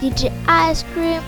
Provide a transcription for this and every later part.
Did your ice cream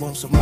want some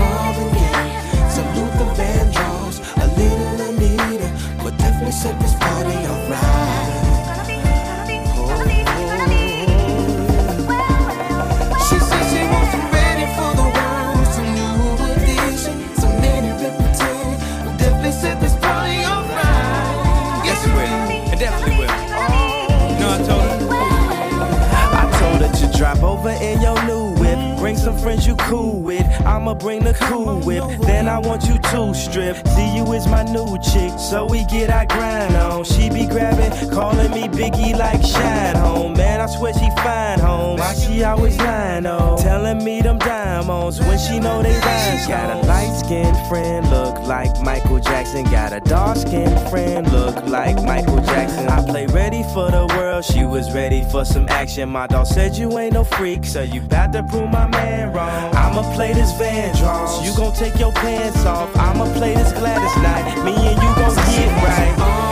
ready for some action. My dog said you ain't no freak, so you bout to prove my man wrong. I'ma play this Van Vandross. You gon' take your pants off. I'ma play this Gladys Knight. Me and you gon' get right.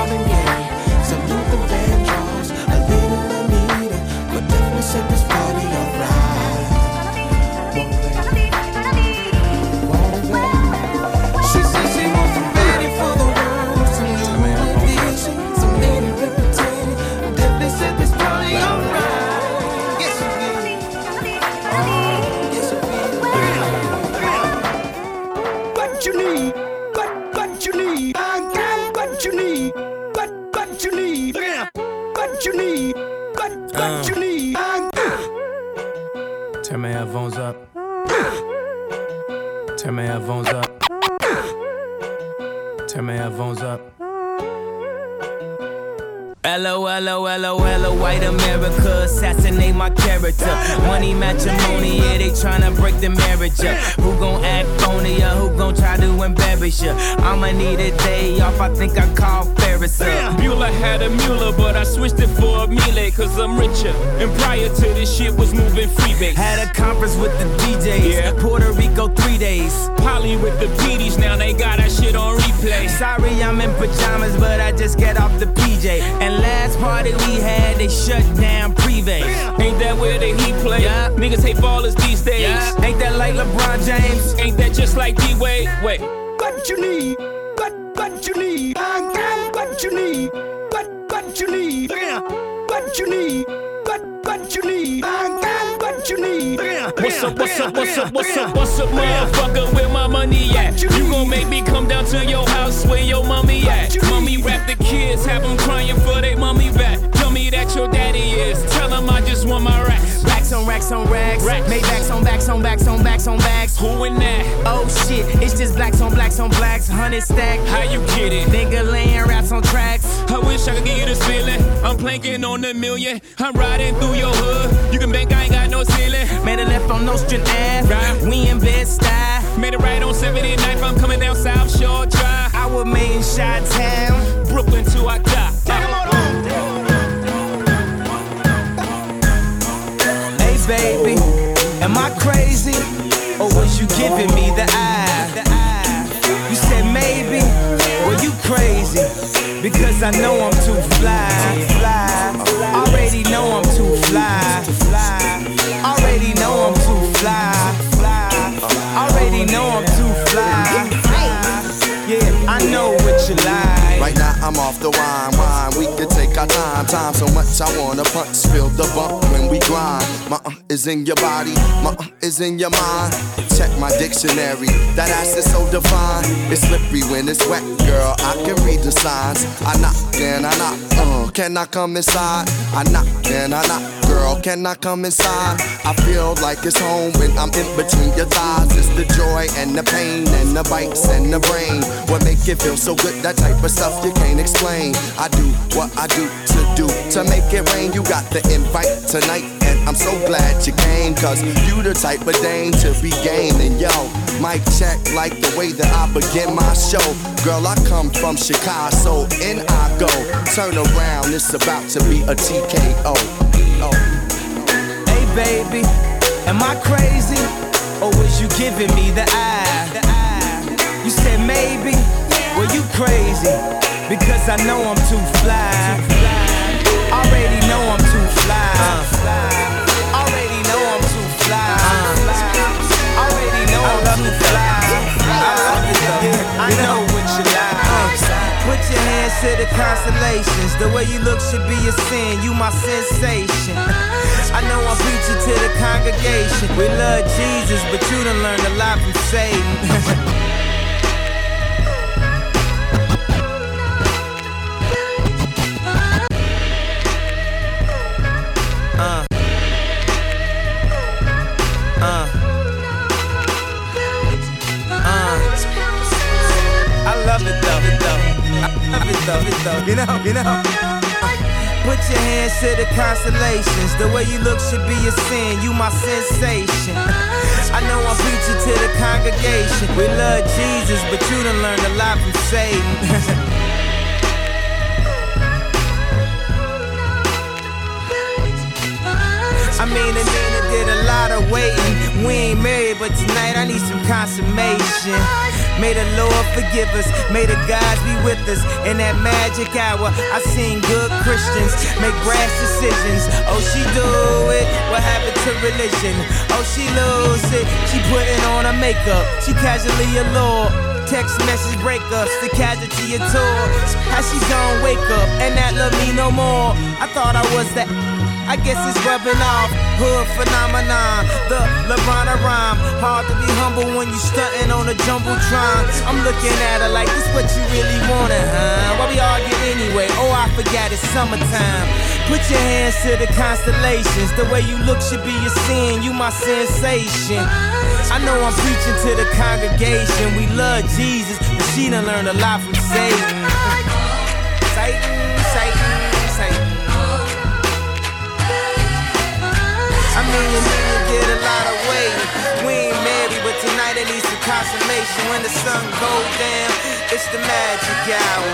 Turn my headphones up. Turn my headphones up. LOLOLOLO, white America, assassinate my character. Money matrimony, yeah, they tryna break the marriage up. Who gon' act phony, or who gon' try to embarrass ya? I'ma need a day off, I think I call up. Uh. Mueller had a Mueller, but I switched it for a Miele, cause I'm richer. And prior to this shit was moving freebase. Had a conference with the DJs, Yeah. Puerto Rico three days. Poly with the PDs, now they got that shit on replay. Sorry, I'm in pajamas, but I just get off the PJ. And last party we had, they shut down Privé. Ain't that where the heat play? Yeah. Niggas hate ballers these days. Yeah. Ain't that like LeBron James? Ain't that just like D Wade? Wait. What you need? What you need. What what you need? What you need? What what you need? I got what you need. What's up, what's up, what's up, what's up, what's up, motherfucker? Where my money at? You gon' make me come down to your house where your mommy at? Mommy rap the kids, have them crying for their mommy back. Tell me that your daddy is. Tell them I just want my racks. Racks on racks on racks. Racks. Maybachs on backs on backs on backs on backs. Who in that? Oh shit, it's just blacks on blacks on blacks. Hundred stack. How you get it? Nigga laying raps on tracks. I wish I could give you this feeling. I'm planking on a million. I'm riding through your hood. You can bank I ain't got no ceiling. Made a left on Nostrand Ave. Right. We in Bed-Stuy. Made it right on 79th. I'm coming down South Shore Drive. I was made in Shot Town. Brooklyn to I die. Hey baby, am I crazy? Or was you giving me the eye? You said maybe, well you crazy. Because I know I'm too fly. Already know I'm too fly. fly. Already know I'm too fly. fly. Already know I'm too fly. Yeah, I know what you like. Right now I'm off the wine, wine. We can take our time, time so much I wanna punch, feel the bump when we grind. My uh is in your body, my uh is in your mind. Check my dictionary, that ass is so divine. It's slippery when it's wet, girl. I can read the signs. I knock and I knock, uh, can I come inside? I knock and I knock, girl. Can I come inside? I feel like it's home when I'm in between your thighs. It's the joy and the pain and the bites and the brain. What make it feel so good? That type of stuff you can't explain. I do what I do to do to make it rain. You got the invite tonight, and I'm so glad you came. Cause you the type of dame to be. And yo, mic check like the way that I begin my show. Girl, I come from Chicago, so in I go. Turn around, it's about to be a TKO. Baby, am I crazy? Or was you giving me the eye? You said maybe, well you crazy. Because I know I'm too fly. Already know I'm too fly. Already To the constellations. The way you look should be a sin. You my sensation. I know I'm preaching to the congregation. We love Jesus, but you done learned a lot from Satan. love it though. You know, you know. Put your hands to the constellations. The way you look should be a sin. You my sensation. I know I'm preaching to the congregation. We love Jesus, but you done learned a lot from Satan. I mean, and Nina did a lot of waiting. We ain't married, but tonight I need some consummation. May the Lord forgive us, may the gods be with us. In that magic hour, I seen good Christians make brash decisions. Oh, she do it. What happened to religion? Oh, she lose it. She putting on her makeup. She casually allured. Text message breakups, the casualty of tour. How she gon' wake up and not love me no more? I thought I was that. I guess it's rubbing off. Hood phenomenon, the LeBron rhyme. Hard to be humble when you stunting on a jumbotron. I'm looking at her like this what you really wanted, huh? Why we argue anyway? Oh, I forgot it's summertime. Put your hands to the constellations. The way you look should be a sin. You my sensation. I know I'm preaching to the congregation. We love Jesus, but she done learned a lot from Satan, Satan. Me and me and get a lot of weight. We ain't married, but tonight at least a consummation. When the sun goes down, it's the magic hour.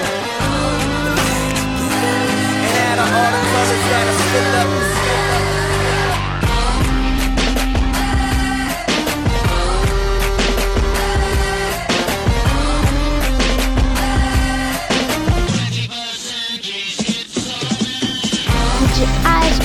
And out of all the colors that up your ice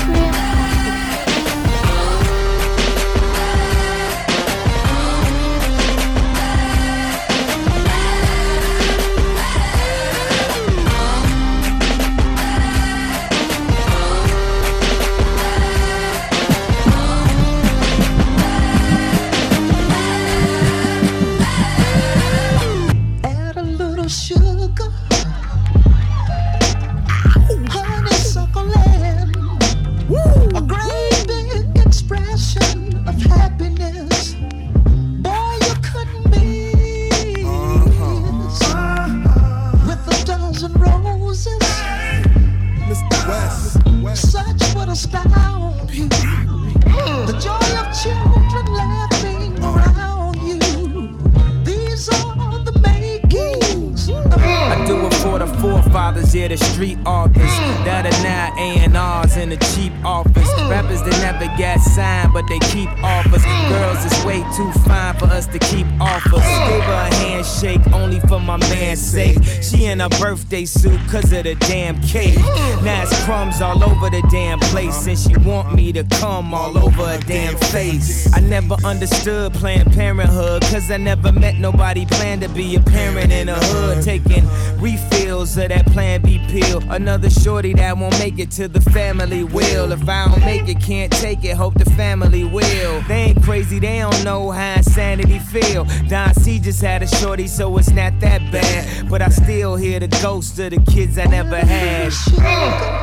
birthday suit cause of the damn cake. Now it's crumbs all over the damn place, and she want me to come all over her damn face. I never understood Planned Parenthood, cause I never met nobody planned to be a parent in a hood. Taking refills of that Plan B pill. Another shorty that won't make it to the family will. If I don't make it, can't take it, hope the family will. They ain't crazy, they don't know how insanity feel. Don C just had a shorty, so it's not that bad. But I still hear the ghosts of the kids I never had. honeysuckle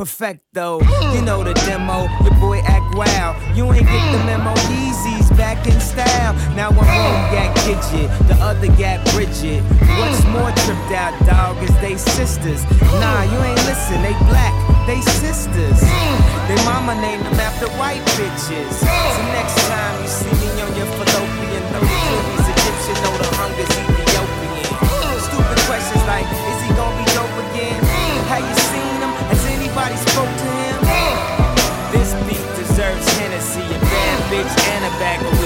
perfecto. You know the demo, your boy act wild. You ain't get the memo, Yeezys back in style. Now one room got Gidget, the other got Bridget. What's more tripped out, dog, is they sisters. Nah, you ain't listen, they black, they sisters. They mama named them after white bitches. So next time you see me bitch and a bag of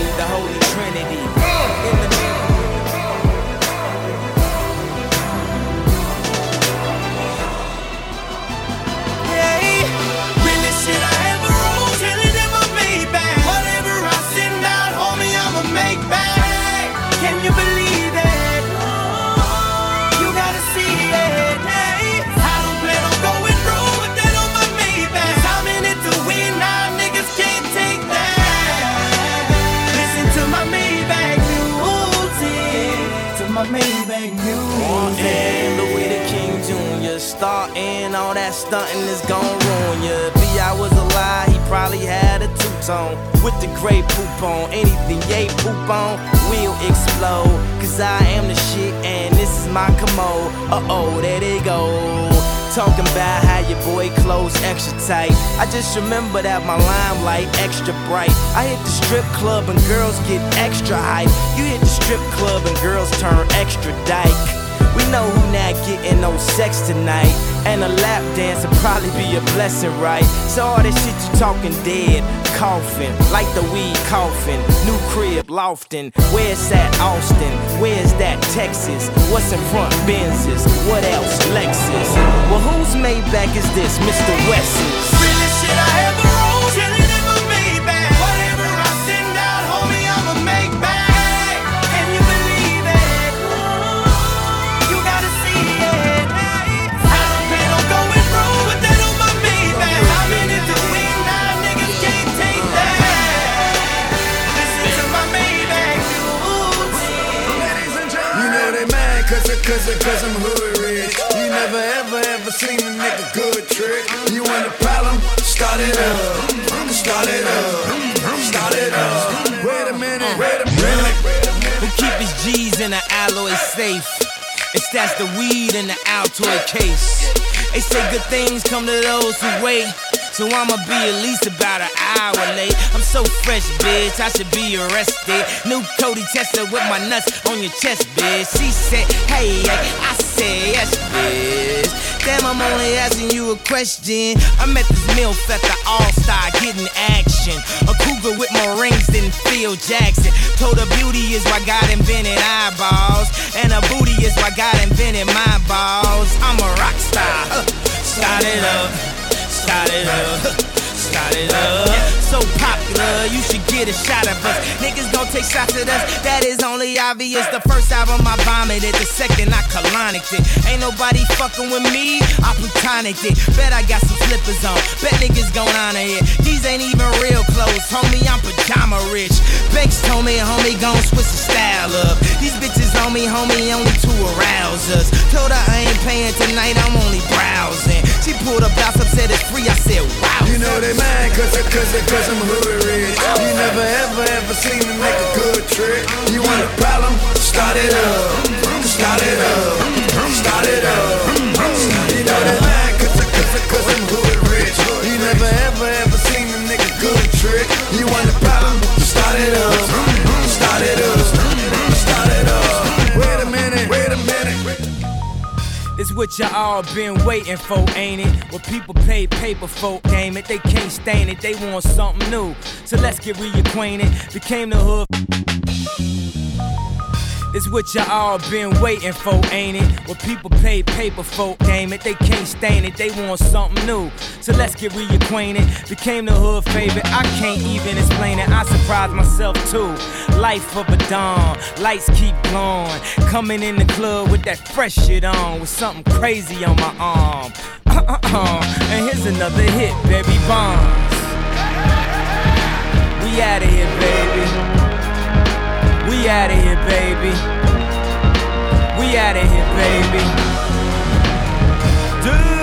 And Louis the King Jr. starting all that stunting is gon' ruin ya. B.I. was alive, he probably had a two-tone with the Grey Poupon. Anything yay poop on will explode. Cause I am the shit and this is my commode. Uh-oh, there they go. Talking about how your boy clothes extra tight. I just remember that my limelight extra bright. I hit the strip club and girls get extra hype. You hit the strip club and girls turn extra dyke. We know who not getting no sex tonight. And a lap dance would probably be a blessing, right? So all that shit you talking dead, coughing, like the weed coughing. New crib, lofting. Where's that Austin? Where's that Texas? What's in front Benzes? What else? Lexus. Well, whose Maybach is this? Mr. West's. Really shit I ever cause, cause I'm hood rich. You never ever ever seen a nigga good trick. You want a problem? Start it up. Start it up. Start it up. Wait a minute. Uh, wait a minute. Who keep his G's in an alloy safe? It's that's the weed in the Altoid case. They say good things come to those who wait. So I'ma be at least about an hour late. I'm so fresh, bitch, I should be arrested. New Cody Tesla with my nuts on your chest, bitch. She said, hey, I said, yes, bitch. Damn, I'm only asking you a question. I met this MILF at the All Star getting action. A cougar with more rings than Phil Jackson. Told her beauty is why God invented eyeballs. And a booty is why God invented my balls. I'm a rock star. Uh, it up start it up, start it up. So popular, you should get a shot of us. Niggas gon' take shots at us, that is only obvious. The first album I vomited, the second I colonic it. Ain't nobody fucking with me, I plutonic it. Bet I got some slippers on, bet niggas gon' honor it. These ain't even real clothes, homie, I'm pajama rich. Banks told me, homie, gon' switch the style up. These bitches on me, homie, only to arouse us. Told her I ain't paying tonight, I'm only browsing. She pulled up, up, said it's free. I said, wow. You know they mad cause, cause, cause I'm hood rich. You never ever ever seen a nigga good trick. You want a problem? Start it up. Start it up. Start it up. You know they mad cause, cause, cause I'm hood rich. You never ever ever seen a nigga good trick. You want a problem? Start it up. What you all been waiting for, ain't it? What people pay paper for, game it. They can't stand it, they want something new. So let's get reacquainted. Became the hood. It's what you all been waiting for, ain't it? What people pay paper for, damn it. They can't stand it, they want something new. So let's get reacquainted. Became the hood favorite, I can't even explain it. I surprised myself too. Life of a dawn, lights keep glowing. Coming in the club with that fresh shit on, with something crazy on my arm. Uh-uh-uh. And here's another hit, Barry Bonds. We out of here, baby. We out of here, baby. We out of here, baby. Dude,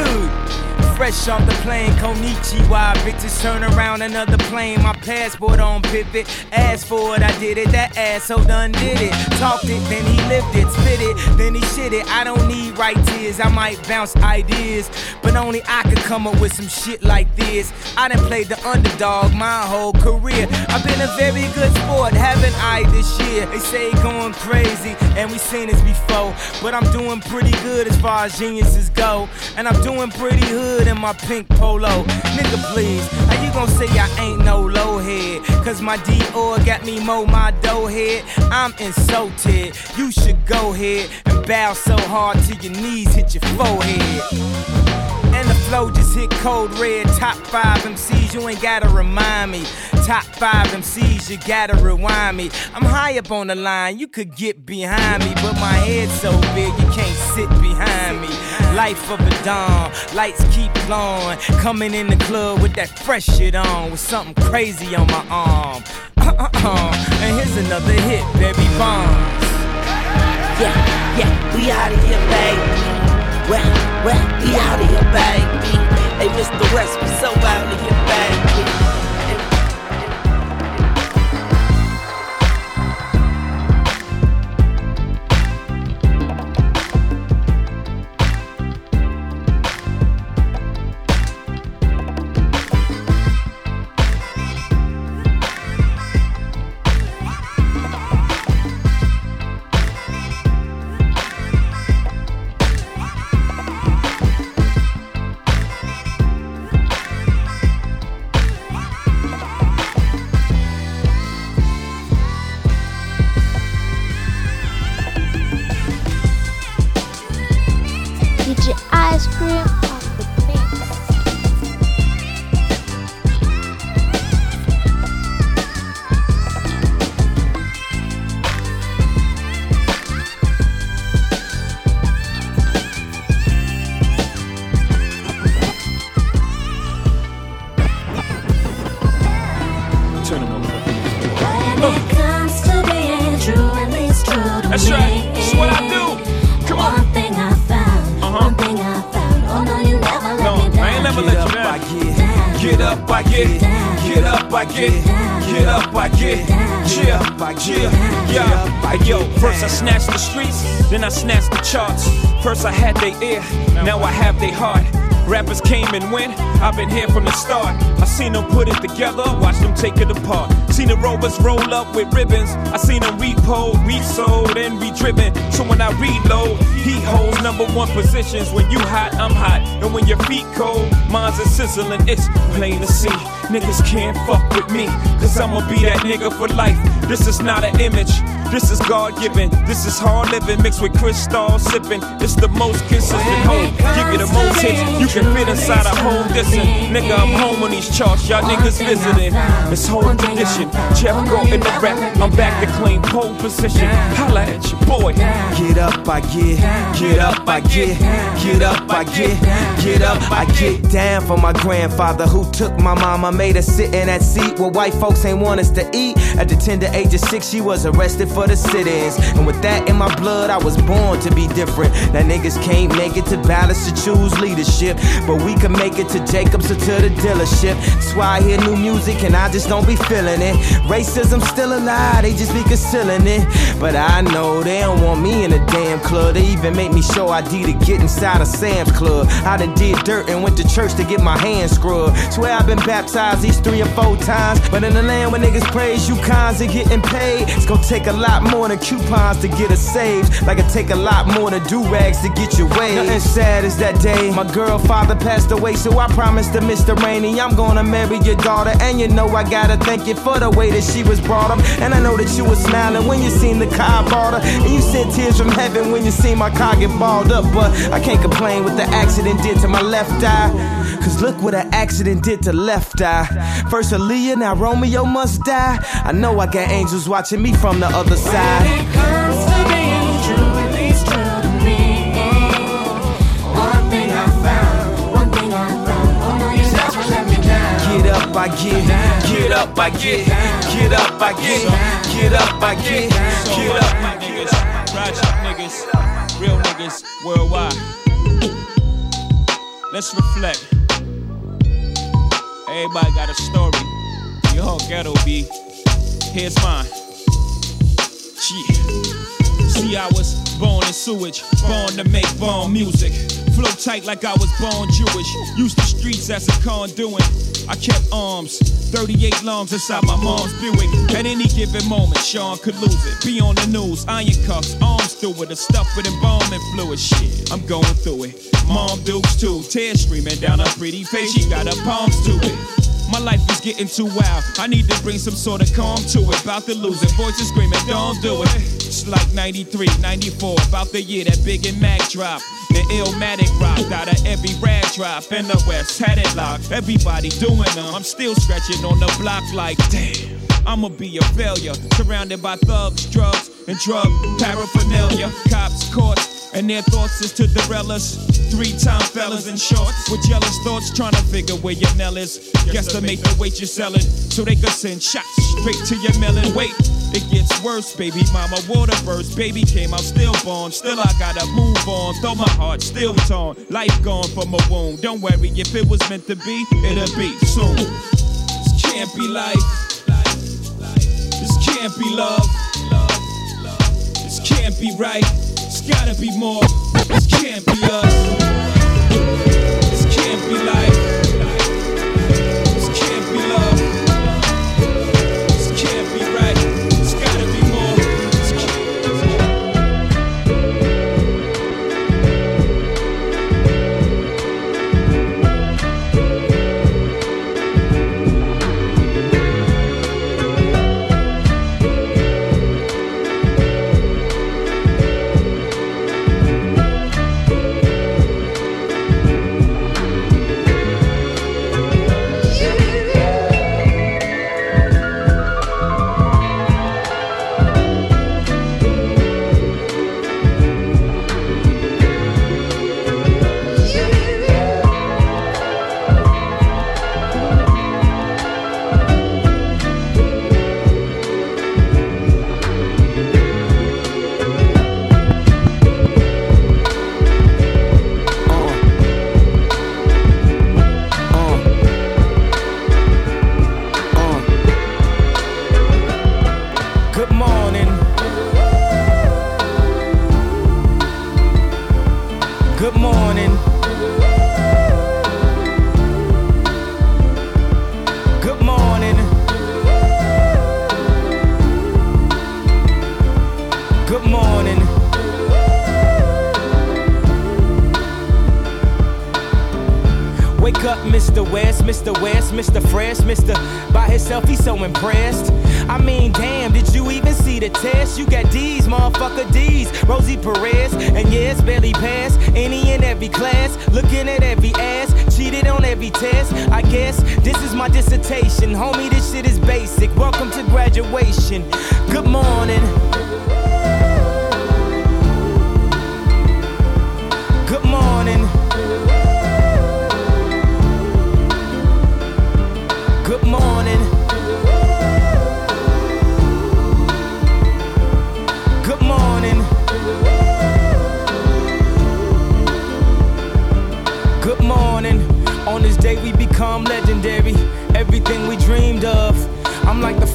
fresh off the plane, Konichiwa. Bitches turn around another plane. My passport on pivot. Asked for it, I did it. That asshole done did it. Talked it, then he lived it. Spit it, then he shit it. I don't need right tears. I might bounce ideas, but only I could come up with some shit like this. I done played the underdog my whole career. I've been a very good sport, haven't I, this year? They say going crazy, and we seen this before. But I'm doing pretty good as far as geniuses go. And I'm doing pretty hood in my pink polo. Nigga, please, how you gonna say I ain't no low head? Cause my Dior got me mo my dough head. I'm insulted. You should go ahead and bow so hard till your knees hit your forehead. And the flow just hit cold red. Top five MCs, you ain't gotta remind me. Top five MCs, you gotta rewind me. I'm high up on the line, you could get behind me. But my head's so big, you can't sit behind me. Life of a dawn, lights keep glowing. Coming in the club with that fresh shit on, with something crazy on my arm. Uh, uh, uh. and here's another hit, Barry Bonds. Yeah, yeah, we out of here, baby. Well, well, we out of here, baby. Hey, Mr. West, we so out of here, baby. Roll up with ribbons. I seen them repo, resold, and re-driven. So when I reload, he holds number one positions. When you hot, I'm hot. And when your feet cold, mine's a sizzling. It's plain to see. Niggas can't fuck with me, cause I'ma be that nigga for life. This is not an image. This is God given. This is hard living mixed with crystal sipping. It's the most consistent home. Give you the most hits. You can fit inside a home distance. Nigga, I'm home on these charts. Y'all niggas visiting. It's whole tradition. Go in the rap. I'm back to claim pole position. Holla at your boy. Get up, I get, get up, I get, get up, I get, get up, I get down for my grandfather who took my mama, made her sit in that seat where white folks ain't want us to eat. At the tender age of six, she was arrested for the sit-ins, and with that in my blood, I was born to be different. Now niggas can't make it to balance to choose leadership, but we can make it to Jacobs or to the dealership. That's why I hear new music and I just don't be feeling it. Racism still alive, they just be concealing it. But I know they don't want me in a damn club. They even make me show ID to get inside a Sam's Club. I done did dirt and went to church to get my hands scrubbed. Swear I've been baptized these three or four times. But in the land where niggas praise you cons and getting paid, it's gonna take a lot more than coupons to get us saved. Like it take a lot more than do rags to get your way. Nothing sad is that day. My girl father passed away, so I promised to Mr. Rainey I'm gonna marry your daughter. And you know I gotta thank you for the way that she was brought up. And I know that you were smiling when you seen the car bought her. And you sent tears from heaven when you seen my car get balled up. But I can't complain what the accident did to my left eye. Cause look what an accident did to left eye. First Aaliyah, now Romeo must die. I know I got angels watching me from the other side. What may I found? What do I want? Get up, I get, get up, I get, get up, I get, get up, I get, get up, I get. project niggas, real niggas worldwide. Let's reflect. Everybody got a story. Your whole ghetto be. Here's mine. Yeah. See, I was born in sewage, born to make born music. Flow tight like I was born Jewish. Used the streets as a conduit. I kept arms, 38 lungs inside my mom's Buick. At any given moment, Sean could lose it. Be on the news, iron cuffs, arms through it, the stuff with embalming fluid. Shit, I'm going through it. Mom dukes too, tears streaming down her pretty face. She got her palms to it. My life is getting too wild. I need to bring some sort of calm to it. About to lose it. Voices screaming, don't do it. It's like 93, 94. About the year that Big and Mac dropped. The Illmatic rocked out of every rag drop. In the West, had it locked. Everybody doing them. I'm still scratching on the block like, damn. I'ma be a failure. Surrounded by thugs, drugs, and drug paraphernalia. Cops, courts, and their thoughts is to derail us. Three time fellas in shorts with jealous thoughts, trying to figure where your mel is. Guesstimate the weight you're selling so they could send shots straight to your melon. Wait, it gets worse, baby. Mama water burst, baby came out stillborn. Still, born still I gotta move on, though my heart still torn. Life gone from a wound. Don't worry, if it was meant to be, it'll be soon. This can't be life. This can't be love. This can't be right. Gotta be more. This can't be us. This can't be life. West, Mr. West, Mr. Fresh, Mr. By himself, he's so impressed. I mean, damn, did you even see the test? You got D's, motherfucker D's. Rosie Perez, and it's barely passed. Any and every class, looking at every ass, cheated on every test. I guess this is my dissertation. Homie, this shit is basic. Welcome to graduation. Good morning.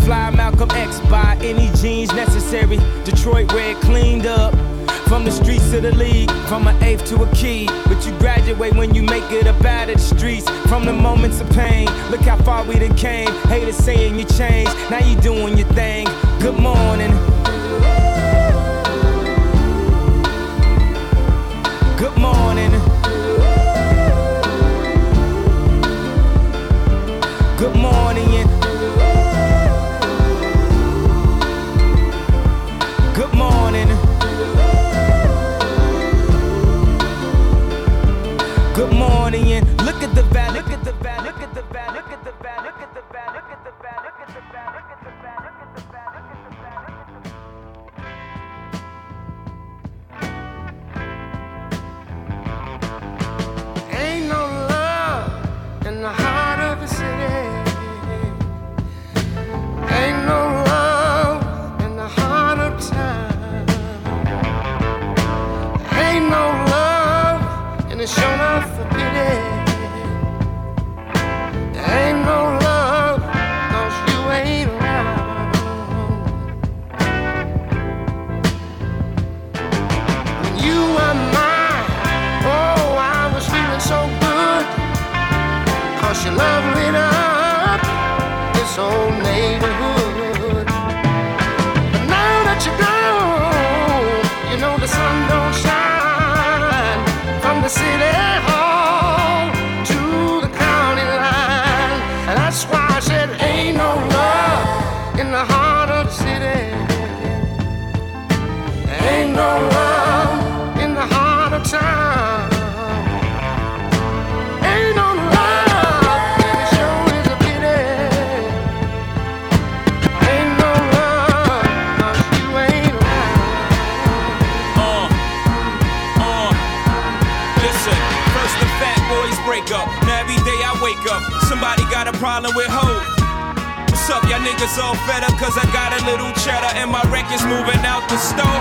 Fly Malcolm X by any jeans necessary. Detroit red cleaned up. From the streets to the league, from an eighth to a key. But you graduate when you make it up out of the streets. From the moments of pain, look how far we done came. Haters saying you changed, now you doing your thing. Good morning. Shown up for pity. Problem with hope. What's up, y'all niggas all fed up? Cause I got a little cheddar and my record's moving out the store.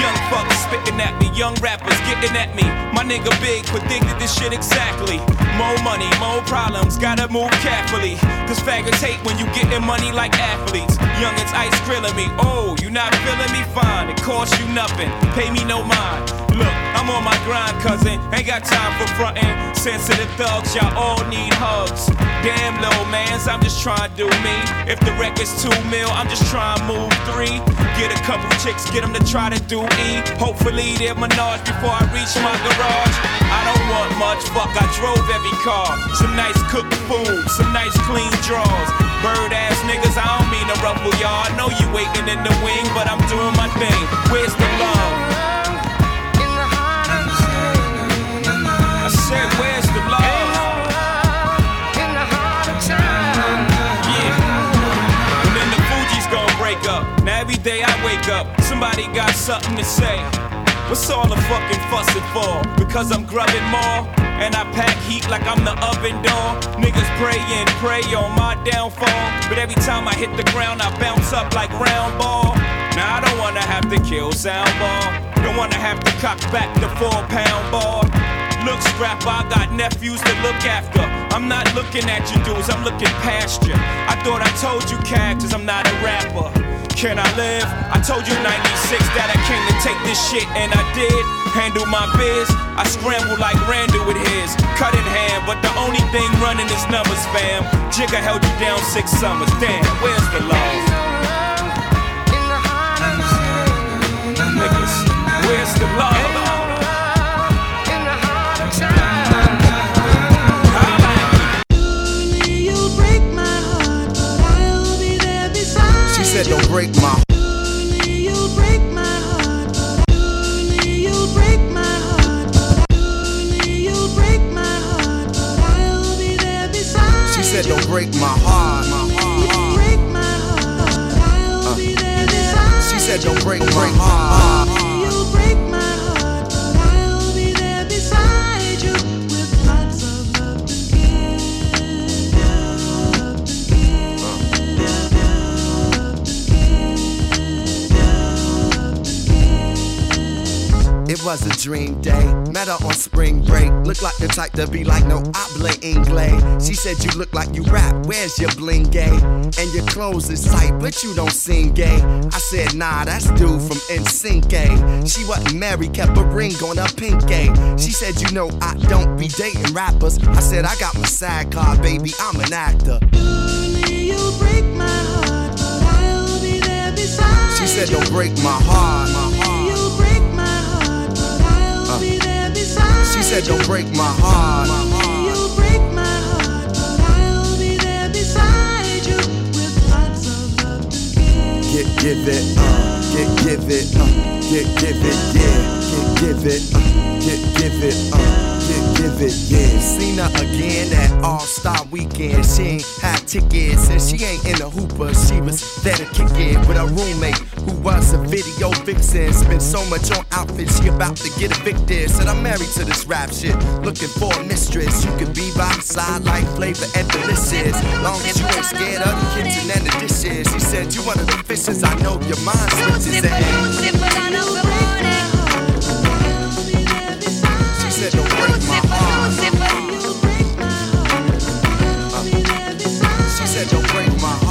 Young fuckers spitting at me, young rappers getting at me. My nigga Big predicted this shit exactly. More money, more problems, gotta move carefully. Cause faggots hate when you getting money like athletes. Youngins ice grilling me, oh, you not feeling me? Fine, it costs you nothing, pay me no mind. Look, I'm on my grind, cousin, ain't got time for frontin'. Sensitive thugs, y'all all need hugs. Damn, little mans, I'm just trying to do me. If the record's two mil, I'm just trying to move three. Get a couple chicks, get them to try to do E. Hopefully they're menage before I reach my garage. I don't want much, fuck, I drove every car. Some nice cooked food, some nice clean drawers. Bird ass niggas, I don't mean to ruffle y'all. I know you waiting in the wing, but I'm doing my thing. Where's the love? Said, where's the love? In the heart of town. Yeah. And then the Fugees gonna break up. Now every day I wake up, somebody got something to say. What's all the fucking fussing for? Because I'm grubbing more? And I pack heat like I'm the oven door. Niggas pray and pray on my downfall. But every time I hit the ground, I bounce up like round ball. Now I don't wanna have to kill sound ball. Don't wanna have to cock back the four pound ball. Look, scrap, I got nephews to look after. I'm not looking at you dudes, I'm looking past you. I thought I told you, characters, I'm not a rapper. Can I live? I told you 96 that I came to take this shit, and I did. Handle my biz. I scramble like Randall with his. Cut in hand, but the only thing running is numbers, fam. Jigga held you down six summers. Damn, where's the love? In the heart of the city. Niggas, where's the love? said don't break my don't break my heart, my heart. She said don't break my heart. Uh. It was a dream day. Met her on spring break. Look like the type to be like, no, I blame Inglay. She said, You look like you rap. Where's your bling gay? And your clothes is tight, but you don't sing gay. I said, Nah, that's dude from NSYNC. gay. Eh? She wasn't married, kept a ring on her pink gay. She said, You know, I don't be dating rappers. I said, I got my side card, baby. I'm an actor. She said, Don't break my heart. Uh, she said, Don't break my heart. You break my heart, but I'll be there beside you with lots of love to give. Get, give it, uh, get, give it, uh, get, give it, yeah, give it, uh, give it, uh, give it, yeah. Seen her again at All Star Weekend. She ain't had tickets and she ain't in a hooper. She was there to kick it with a roommate who was a video vixen. Spent so much on outfits, she about to get evicted. Said I'm married to this rap shit, looking for a mistress. You can be by my side like flavor and Deelishis. Long as you ain't scared of the kitchen and the dishes. She said you one of the fishes. I know your mind switches. Said don't break my heart. Uh, she said don't break my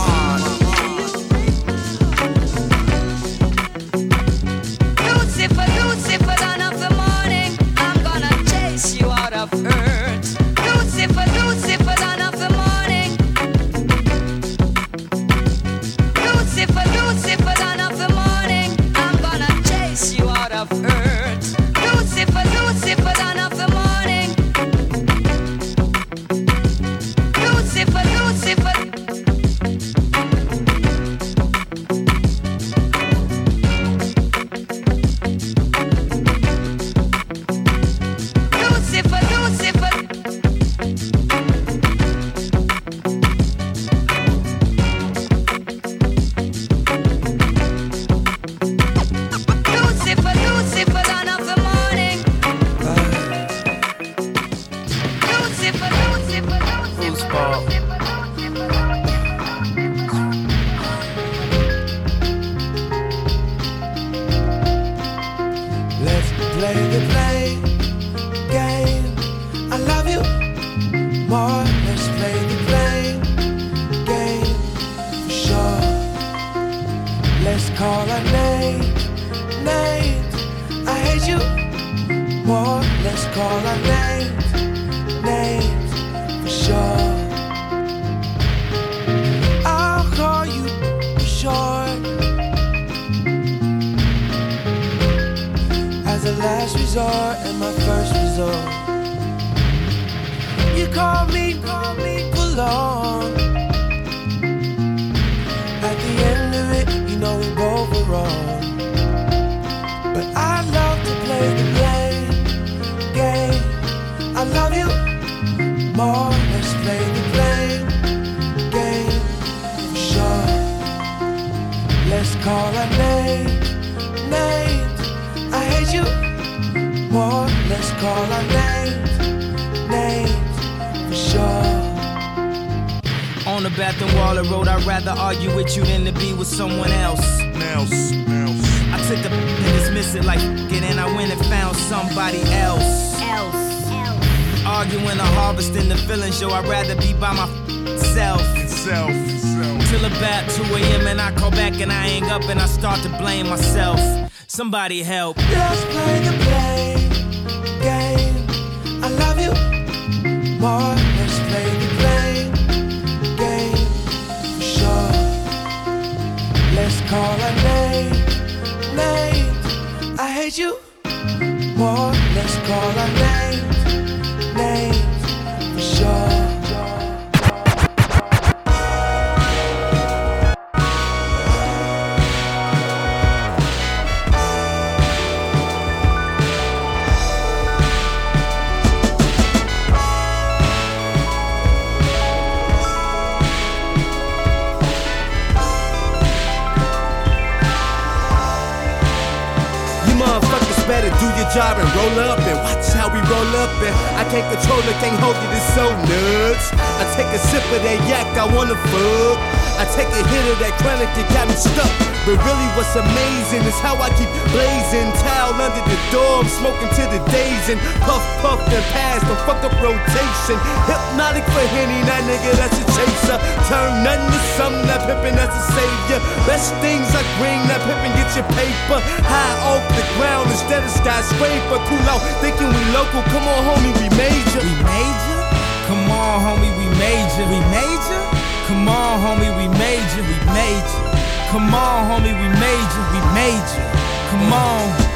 major. We major? Come on, homie, we major. We major. Come on, homie, we major. We major. Come on.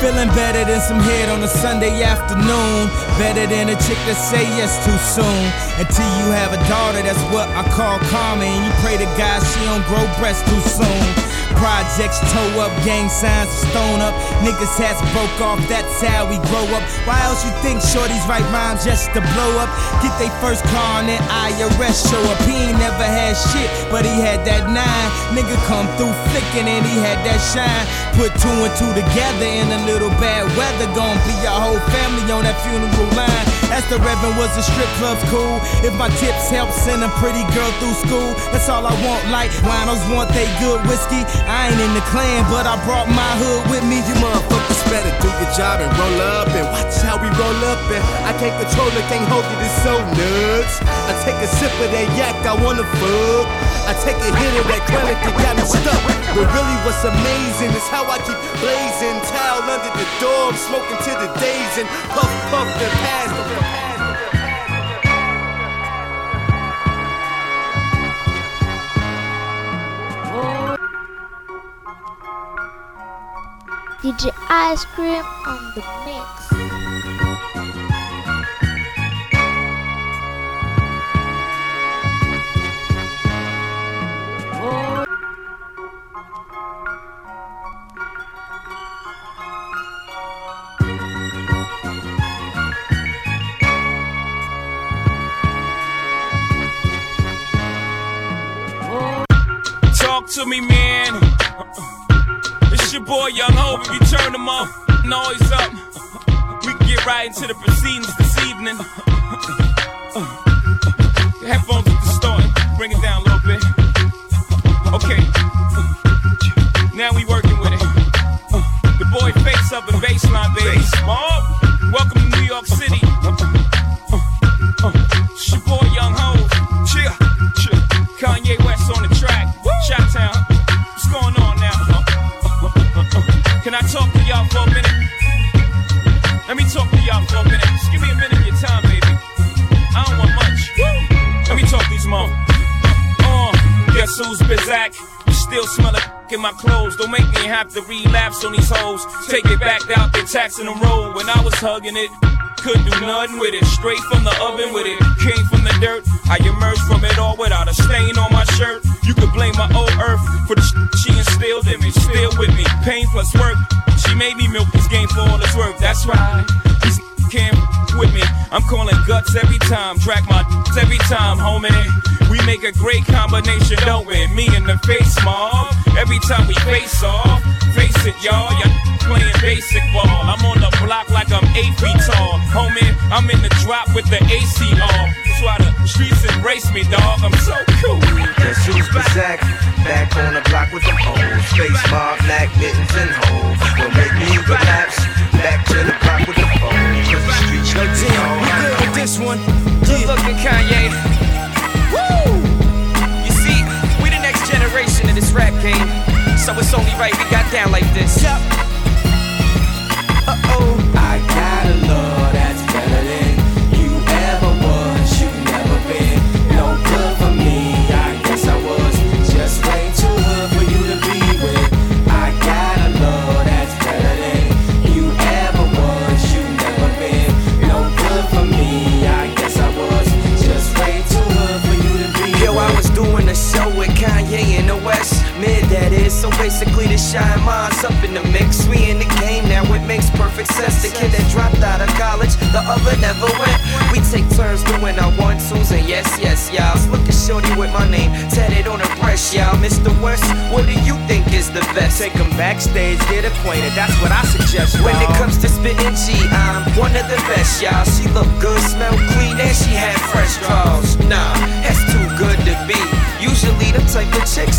Feeling better than some head on a Sunday afternoon. Better than a chick that say yes too soon. Until you have a daughter, that's what I call karma. And you pray to God she don't grow breasts too soon. Projects toe up, gang signs stone up. Niggas hats broke off, that's how we grow up. Why else you think shorties write rhymes just to blow up? Get they first car and then IRS show up. He ain't never had shit, but he had that nine. Nigga come through flicking and he had that shine. Put two and two together in a little bad weather. Gonna be your whole family on that funeral line. Ask the Reverend, was the strip clubs cool? If my tips help send a pretty girl through school, that's all I want. Like winos want they good whiskey. I ain't in the Klan, but I brought my hood with me. You motherfuckers better do your job and roll up and watch how we roll up and I can't control it, can't hold it, it's so nuts. I take a sip of that yak, I wanna fuck. I take a hit of that chronic that got me stuck. But really, what's amazing is how I keep blazing. Towel under the door, I'm smoking to the days and puff, puff, and pass. DJ Ice Cream on the mix. Talk to me, man. Boy Young Hov. If you turn them off, noise up. We can get right into the proceedings this evening. Headphones at the start. Bring it down a little bit. Okay. Now we working with it. The boy face up in baseline, baby. Mob. Welcome to New York City. Who's Bizak? You still smell it in my clothes. Don't make me have to relapse on these hoes. Take it back out there, taxing the road. When I was hugging it, couldn't do nothing with it. Straight from the oven with it. Came from the dirt. I emerged from it all without a stain on my shirt. You could blame my old earth for the sh- she instilled in me. Still with me. Pain plus work. She made me milk this game for all its worth. That's right. With me. I'm calling guts every time. Track my every time, homie. We make a great combination, don't we? Me and the face mob. Every time we face off, face it, y'all. Y'all playing basic ball. I'm on the block like I'm eight feet tall. Homie, I'm in the drop with the AC off. That's why the streets embrace me, dog. I'm so cool. Guess who's Bazak? Back on the block with the hoes. Face mob, black mittens and hoes. Will make me relapse. Back to the block with the foes. Cause the streets Yo, know team, we good with this one. Good looking Kanye. Woo! You see, we the next generation of this rap game. So it's only right we got down like this. Yup. Uh-oh. I So basically, to shine minds up in the mix. We in the game now, it makes perfect sense. The kid that dropped out of college, the other never went. We take turns doing our one twos and yes, yes, y'all's. Look at Shorty with my name tatted on the breast, y'all. Mr. West, what do you think is the best? Take backstage, get acquainted. That's what I suggest. When it comes to spitting G, I'm one of the best, y'all. She look good, smell clean, and she had fresh draws. Nah, that's too good to be. Usually the type of chicks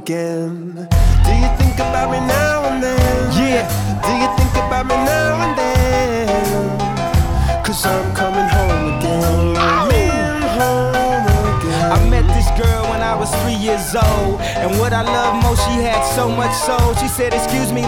again. Do you think about me now and then? Yeah. Do you think about me now and then? Cause I'm coming home again. Oh. Coming home again. I met this girl when I was three years old. And what I love most, she had so much soul. She said, Excuse me,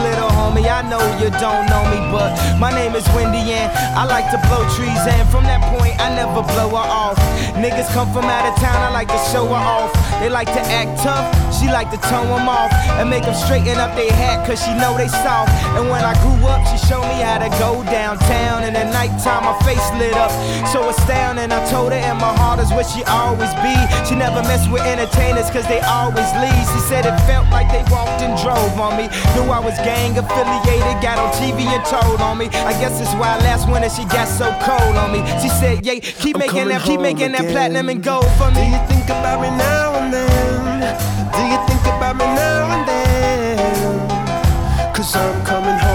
I know you don't know me, but my name is Wendy and I like to blow trees. And from that point, I never blow her off. Niggas come from out of town, I like to show her off. They like to act tough, she like to tone them off. And make them straighten up their hat, cause she know they soft. And when I grew up, she showed me how to go downtown. And at nighttime, my face lit up. So astounding, I told her, and my heart is where she always be. She never mess with entertainers, cause they always leave. She said it felt they walked and drove on me. Knew I was gang affiliated, got on TV and told on me. I guess it's why last winter she got so cold on me. She said, Yeah, keep I'm making that, keep making that again. platinum and gold for me. Do you think about me now and then? Do you think about me now and then? Cause I'm coming home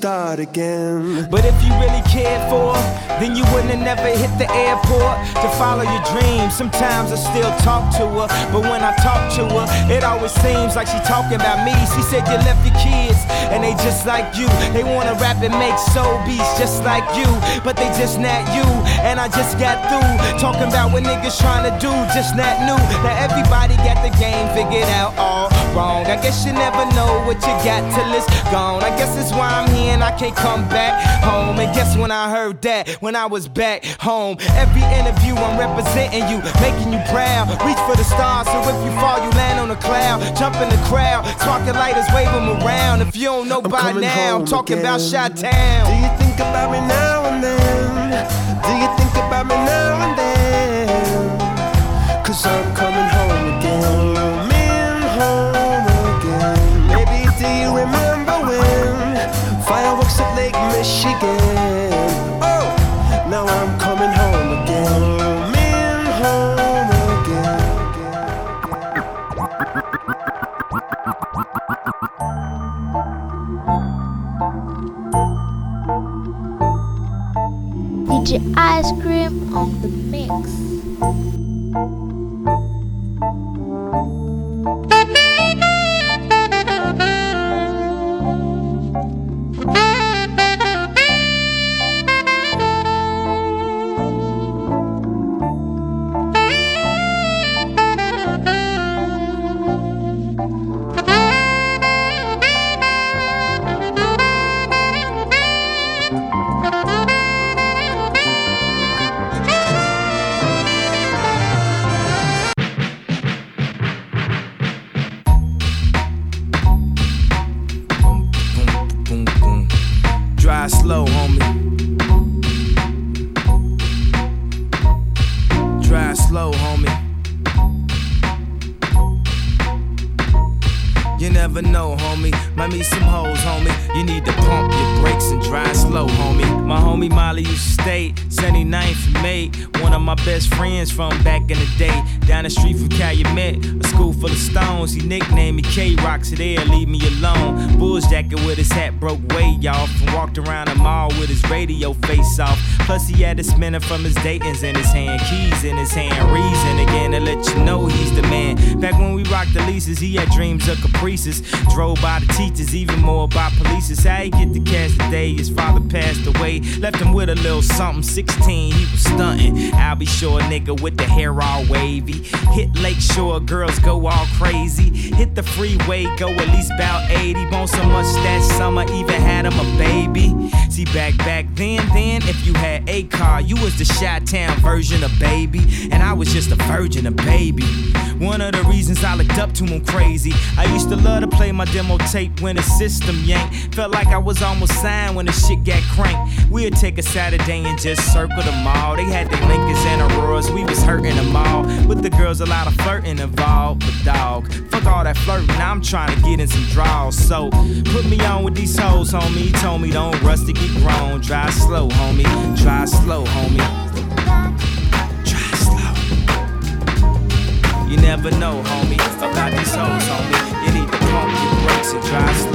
start again. But if you really cared for her, then you wouldn't have never hit the airport to follow your dreams. Sometimes I still talk to her, but when I talk to her, it always seems like she talking about me. She said you left your kids, and they just like you. They wanna rap and make soul beats just like you, but they just not you. And I just got through talking about what niggas trying to do, just not new. Now everybody got the game figured out all wrong. I guess you never know what you got till it's gone. I guess that's why I'm here and I can't come back home. And guess when I heard that, when I was back home. Every interview I'm representing you, making you proud. Reach for the stars, so if you fall, you land on a cloud. Jump in the crowd, sparking lighters, wave them around. If you don't know by now, I'm talking about again. Chi Town. Do you think about me now leases, he had dreams of caprices. Drove by the teachers, even more by police. How he get the cash today? His father passed away. Left him with a little something. 16, he was stunting. I'll be sure, nigga, with the hair all wavy. Hit Lake Shore, girls go all crazy. Hit the freeway, go at least about 80. Bone so much that summer, even had him a baby. See, back back then, then, if you had a car, you was the Chi Town version of baby. And I was just a virgin, a baby. One of the reasons I looked up to him crazy. I used to love to play my demo tape when the system yanked. Felt like I was almost signed when the shit got cranked. We'd take a Saturday and just circle the mall. They had the Lincolns and Auroras, we was hurting them all. With the girls, a lot of flirting involved. But dog, fuck all that flirting, I'm trying to get in some draws. So put me on with these hoes, homie. He told me don't rush to get grown. Drive slow, homie. Drive slow, homie. Never know, homie, about these hoes, homie. You need to pump your brakes and drive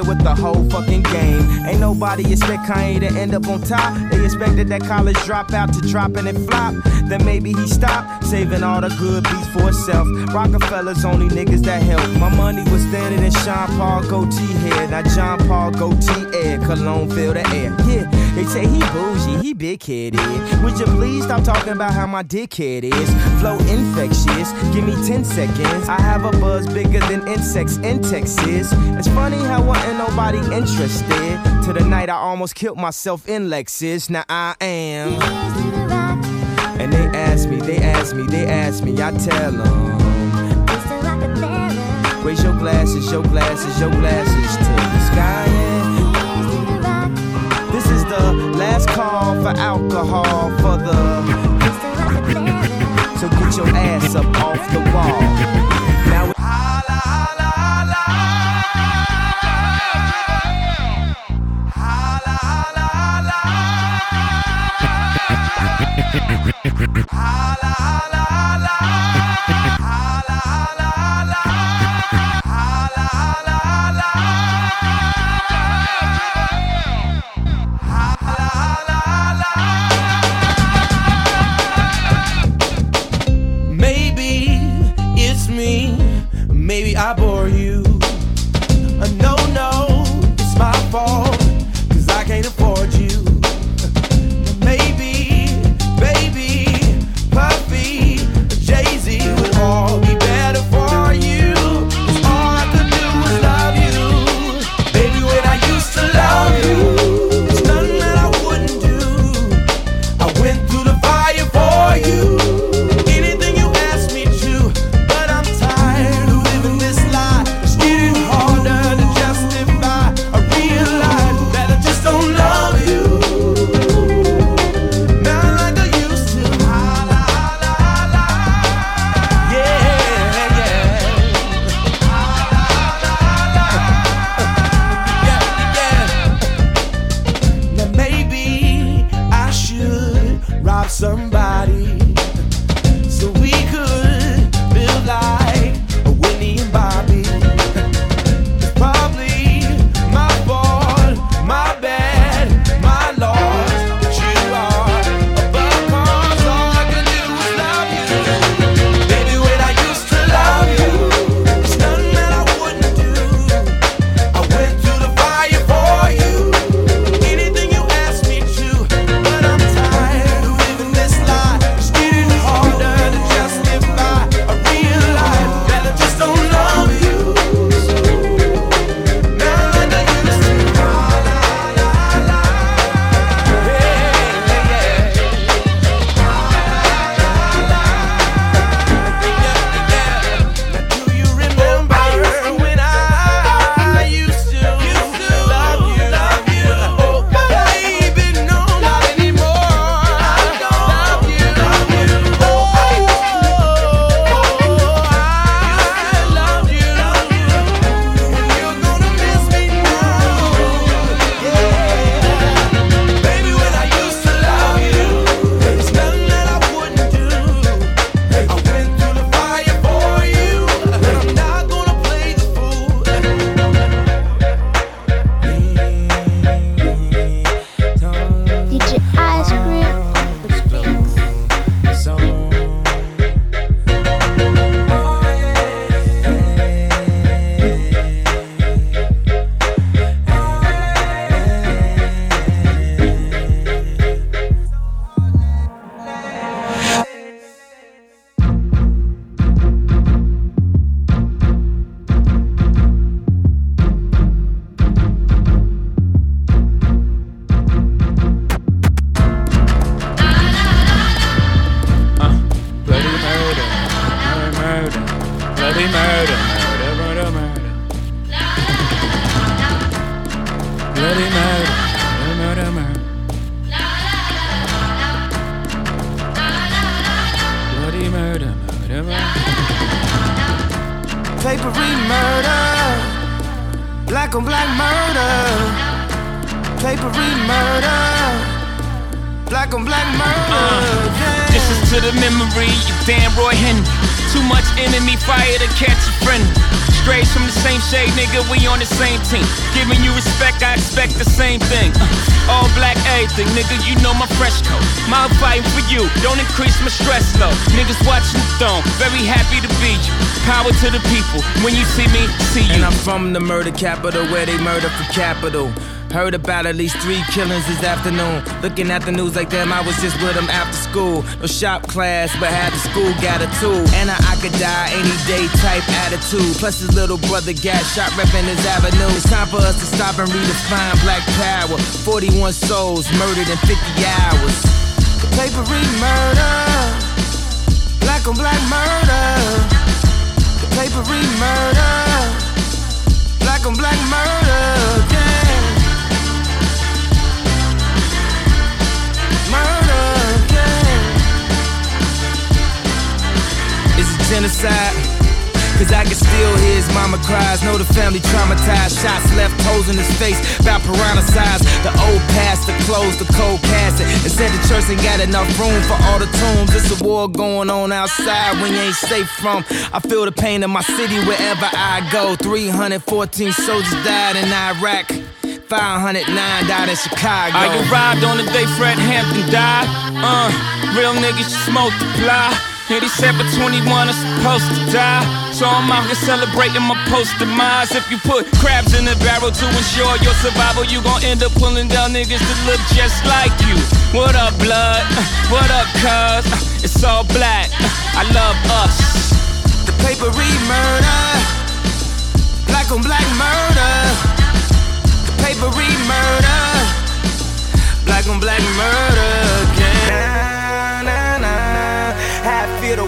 year with the whole fucking game. Ain't nobody expect Kanye to end up on top. They expected that college dropout to drop and it flop. Then maybe he stopped, saving all the good beats for himself. Roc-A-Fellas only niggas that help. My money was standing in Sean Paul goatee hair. Now Jean Paul Gaultier, cologne fill the air. Yeah, they say he bougie, he big headed. Would you please stop talking about how my dickhead is? Flow infectious, give me 10 seconds. I have a buzz bigger than insects in Texas. It's funny how wasn't nobody interested. To the night I almost killed myself in Lexus. Now I am. Here's to the rock. And they ask me, they ask me, they ask me, I tell them. Raise your glasses, your glasses, your glasses to the sky. Last call for alcohol for the. So get your ass up off the wall. Now Maybe Papery murder, black on black murder. Papery murder, black on black murder. Uh, yeah. This is to the memory of Danroy Henry. Too much enemy fire to catch a friend. Strays from the same shade, nigga, we on the same team. Giving you respect, I expect the same thing. Uh, all black, everything, nigga, you know my fresh coat. My fighting for you, don't increase my stress low. Niggas watching the throne, very happy to be you. Power to the people, when you see me, see you. And I'm from the murder capital where they murder for capital. Heard about at least three killings this afternoon. Looking at the news like them, I was just with them after school. No shop class, but had the school got a tool. And I, could die any day type attitude. Plus his little brother got shot repping his avenue. It's time for us to stop and redefine black power. 41 souls murdered in 50 hours. The papery murder, black on black murder. The papery murder, black on black Murder, genocide? Cause I can still hear his mama cries. Know the family traumatized. Shots left holes in his face. About piranha. The old pastor closed the cold casket. And said the church ain't got enough room for all the tombs. It's a war going on outside when you ain't safe from. I feel the pain in my city wherever I go. 314 soldiers died in Iraq. 509 died in Chicago. I arrived on the day Fred Hampton died. Uh, real niggas just multiply. 87 21 are supposed to die. So I'm out here celebrating my post demise. If you put crabs in the barrel to ensure your survival, you gon' end up pulling down niggas that look just like you. What up, blood? What up, cuz? It's all black. I love us. The papery murder, black on black murder. The papery murder, black on black murder. Yeah.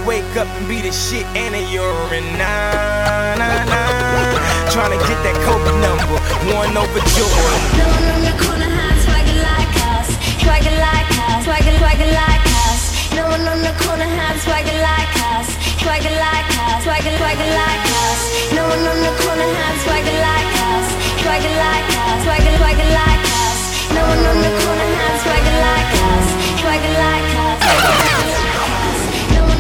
Wake up and be the shit and a urine. Nah, nah, nah. Tryna get that Kobe number, one over Jordan. No one on the corner high, swagger like us, swagger like us, swagger, swagger like us. No one on the corner high, swagger like us, swagger like us, swagger, swagger like us. No one on the corner high, like us, swagger like us, swagger like us. No one on the corner high, swagger like us, swagger like us.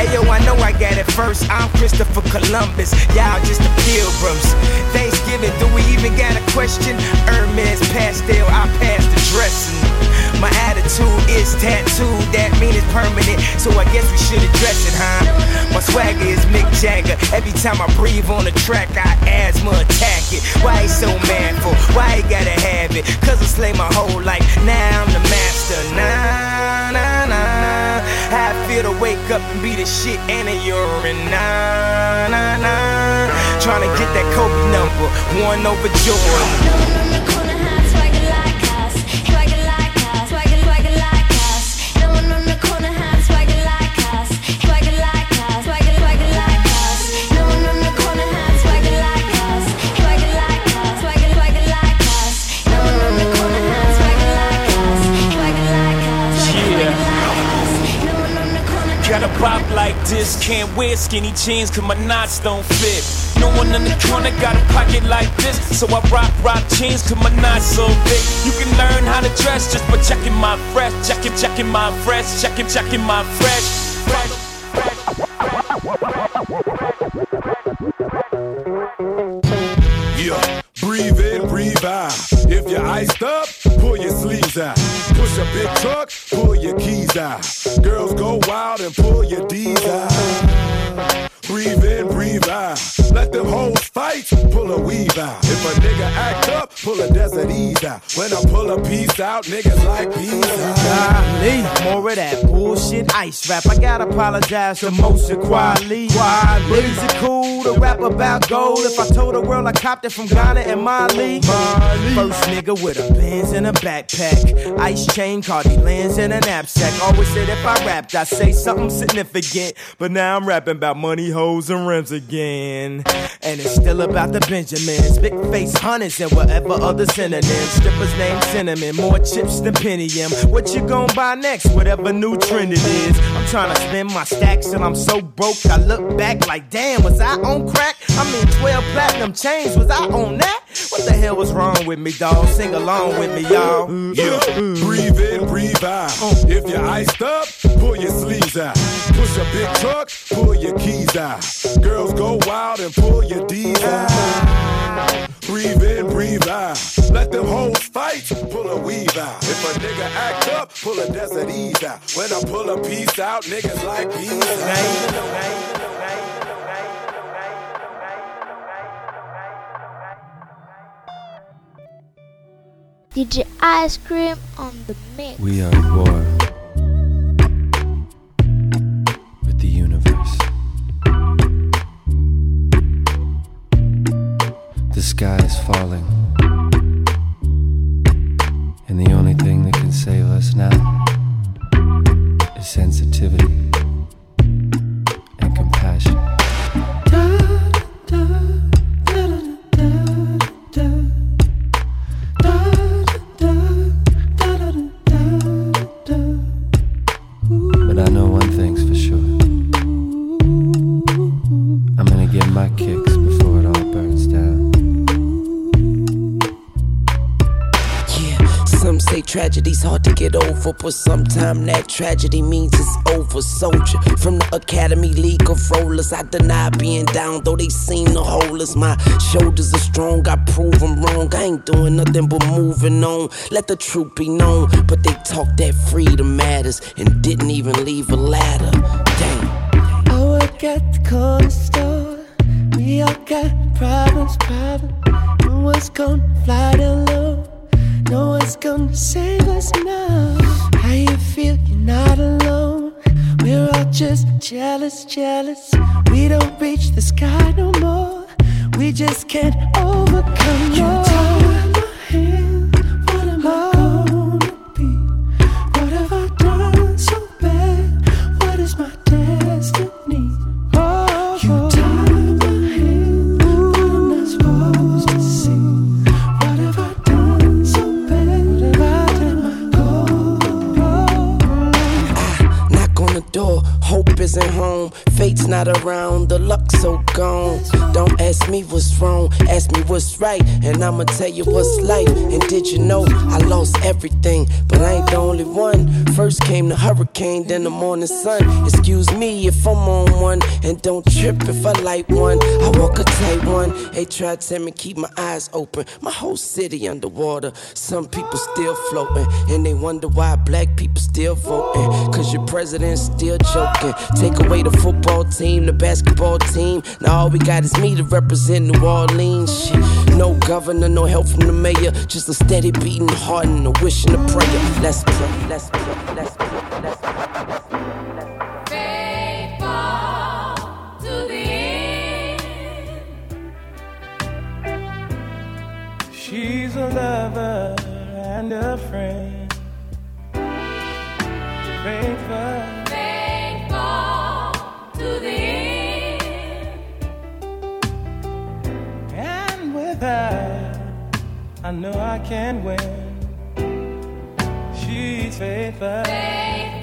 Hey yo, I know I got it first. I'm Christopher Columbus. Y'all just the pilgrims. Thanksgiving, do we even got a question? Hermes pastel, I pass the dressing. My attitude is tattooed, that mean it's permanent. So I guess we should address it, huh? My swagger is Mick Jagger. Every time I breathe on the track, I asthma attack it. Why he so manful? Why he gotta have it? Cause I slay my whole life. Now I'm the master. Nah, nah, nah. How I feel to wake up and be the shit and a urine. Nah, nah, nah. Trying to get that Kobe number, one over Jordan. Bop like this, can't wear skinny jeans cause my knots don't fit. No one in the corner got a pocket like this, so I rock rock jeans cause my knots so big. You can learn how to dress just by checking my fresh, checking, checking my fresh, checking, checking my fresh. fresh. Yeah, breathe in, breathe out. If you're iced up, pull your sleeves out. Push a big truck, pull your keys out. Weave out. If a nigga act up, pull a desert ease out. When I pull a piece out, niggas like peas out. More of that bullshit ice rap. I gotta apologize to Moshe Kweli. Is it cool to rap about gold? If I told the world I copped it from Ghana and Mali. First nigga with a Benz and a backpack. Ice chain, Cartier lens in a knapsack. Always said if I rapped, I'd say something significant. But now I'm rapping about money, hoes, and rims again. And it's still about the Benjamins. Big face hunters and whatever other synonyms. Strippers named Cinnamon, more chips than Pentium. What you gon' buy next? Whatever new trend it is. I'm trying to spend my stacks and I'm so broke. I look back like, damn, was I on crack? I mean, 12 platinum chains, was I on that? What the hell was wrong with me, dawg? Sing along with me, y'all. Yeah, breathe in, breathe out. Uh. If you're iced up, pull your sleeves out. Push a big truck, pull your keys out. Girls go wild and pull your D out. Breathe in, breathe out. Let them hoes fight, pull a weave out. If a nigga act up, pull a desert ease out. When I pull a piece out, niggas like peas out. DJ Ice Cream on the mix. We are at war The sky is falling. And the only thing that can save us now is sensitivity tragedy's hard to get over, but sometimes that tragedy means it's over. Soldier from the Academy League of Rollers, I deny being down, though they seem to hold us. My shoulders are strong, I prove them wrong. I ain't doing nothing but moving on. Let the truth be known, but they talk that freedom matters and didn't even leave a ladder. Damn. I work at the corner store. We all got problems, problems. No one's gonna fly down low. No one's gonna save us now. How you feel? You're not alone. We're all just jealous, jealous. We don't reach the sky no more. We just can't overcome. You isn't home, fate's not around, the luck's so gone. Don't ask me what's wrong, ask me what's right, and I'ma tell you what's life. And did you know I lost everything, but I ain't the only one. First came the hurricane, then the morning sun. Excuse me if I'm on one, and don't trip if I light one. I walk a tight one. They try to tell me keep my eyes open. My whole city underwater. Some people still floating, and they wonder why black people still voting. Cause your president's still joking. Take away the football team, the basketball team. Now all we got is me to represent New Orleans. Shit. No governor, no help from the mayor. Just a steady beating heart and a wish and a prayer. Let's pray, let's pray, let's pray. She's a lover and a friend. Faithful. I know I can win. She's faithful. Faithful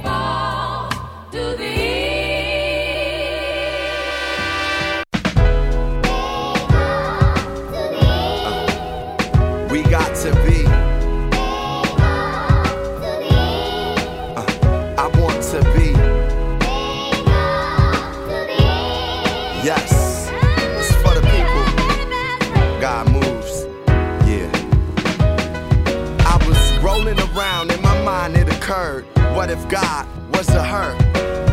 God was a her?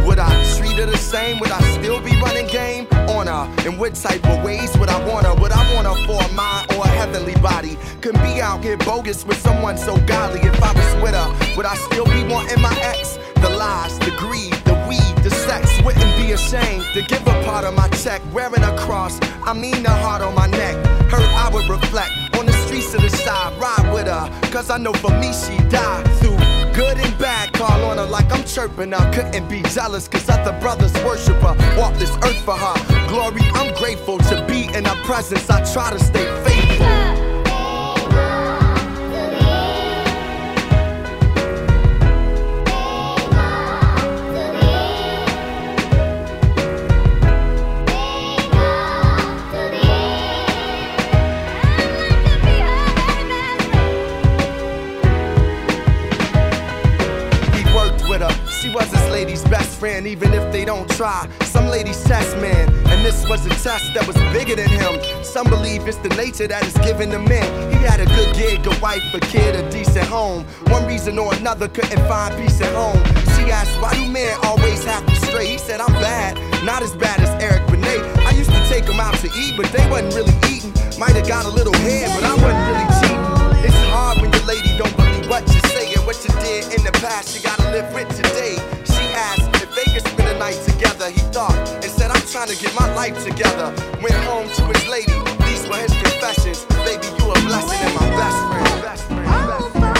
Would I treat her the same? Would I still be running game on her? In what type of ways would I want her? Would I want her for a mind or a heavenly body? Could be out here bogus with someone so godly. If I was with her, would I still be wanting my ex? The lies, the greed, the weed, the sex. Wouldn't be ashamed to give a part of my check. Wearing a cross, I mean the heart on my neck. Her, I would reflect on the streets of the side. Ride with her, cause I know for me she died through good and bad. Call on her like I'm chirping her. Couldn't be jealous, cause other brothers worship her. Walk this earth for her. Glory, I'm grateful to be in her presence. I try to stay faithful. Don't try. Some ladies test man, and this was a test that was bigger than him. Some believe it's the nature that is given to men. He had a good gig, a wife, a kid, a decent home. One reason or another couldn't find peace at home. She asked, Why do men always have to stray? He said, I'm bad, not as bad as Eric Benet. I used to take them out to eat, but they wasn't really eating. Might have got a little head, but I wasn't really cheating. It's hard when your lady don't believe what you say and what you did in the past. You gotta live with today. Trying to get my life together. Went home to his lady. These were his confessions. Baby, you a blessing and my best friend. Best friend. DJ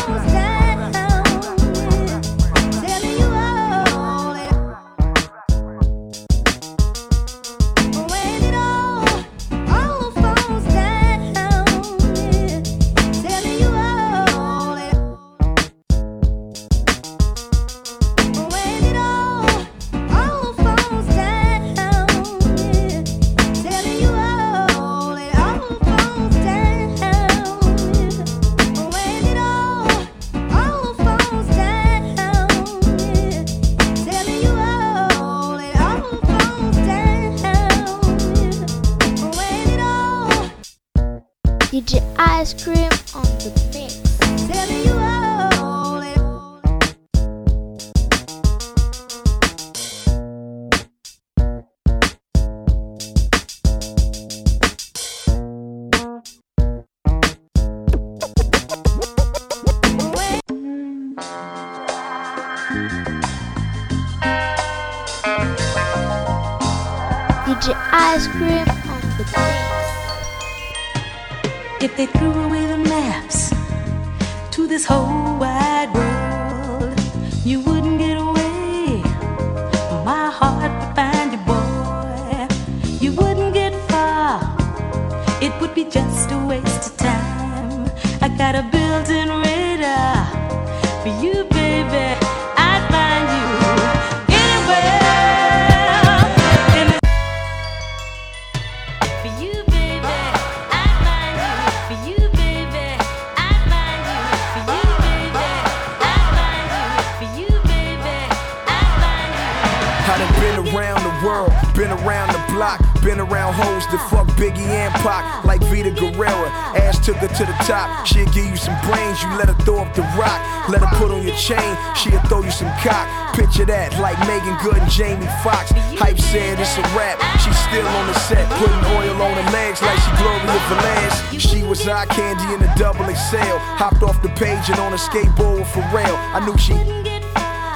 Like Meagan Good and Jamie Foxx. Hype said it's a rap, she's still on the set, putting oil on her legs like she Gloria Velez. She was eye candy in a double XL, hopped off the page and on a skateboard with Pharrell. I knew she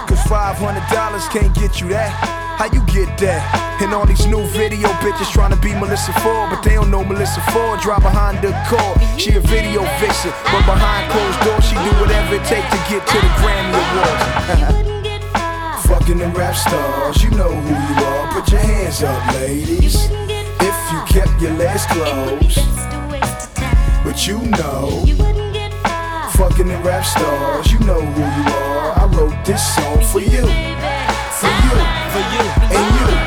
Cause $500 can't get you that. How you get that? And all these new video bitches trying to be Melissa Ford, but they don't know Melissa Ford. Drive behind the car. She a video vixen, but behind closed doors, she do whatever it take to get to the Grammy Awards. Fucking the rap stars, you know who you are. Put your hands up, ladies. If you kept your legs closed, but you know. Fucking the rap stars, you know who you are. I wrote this song for you, for you, for you, and you,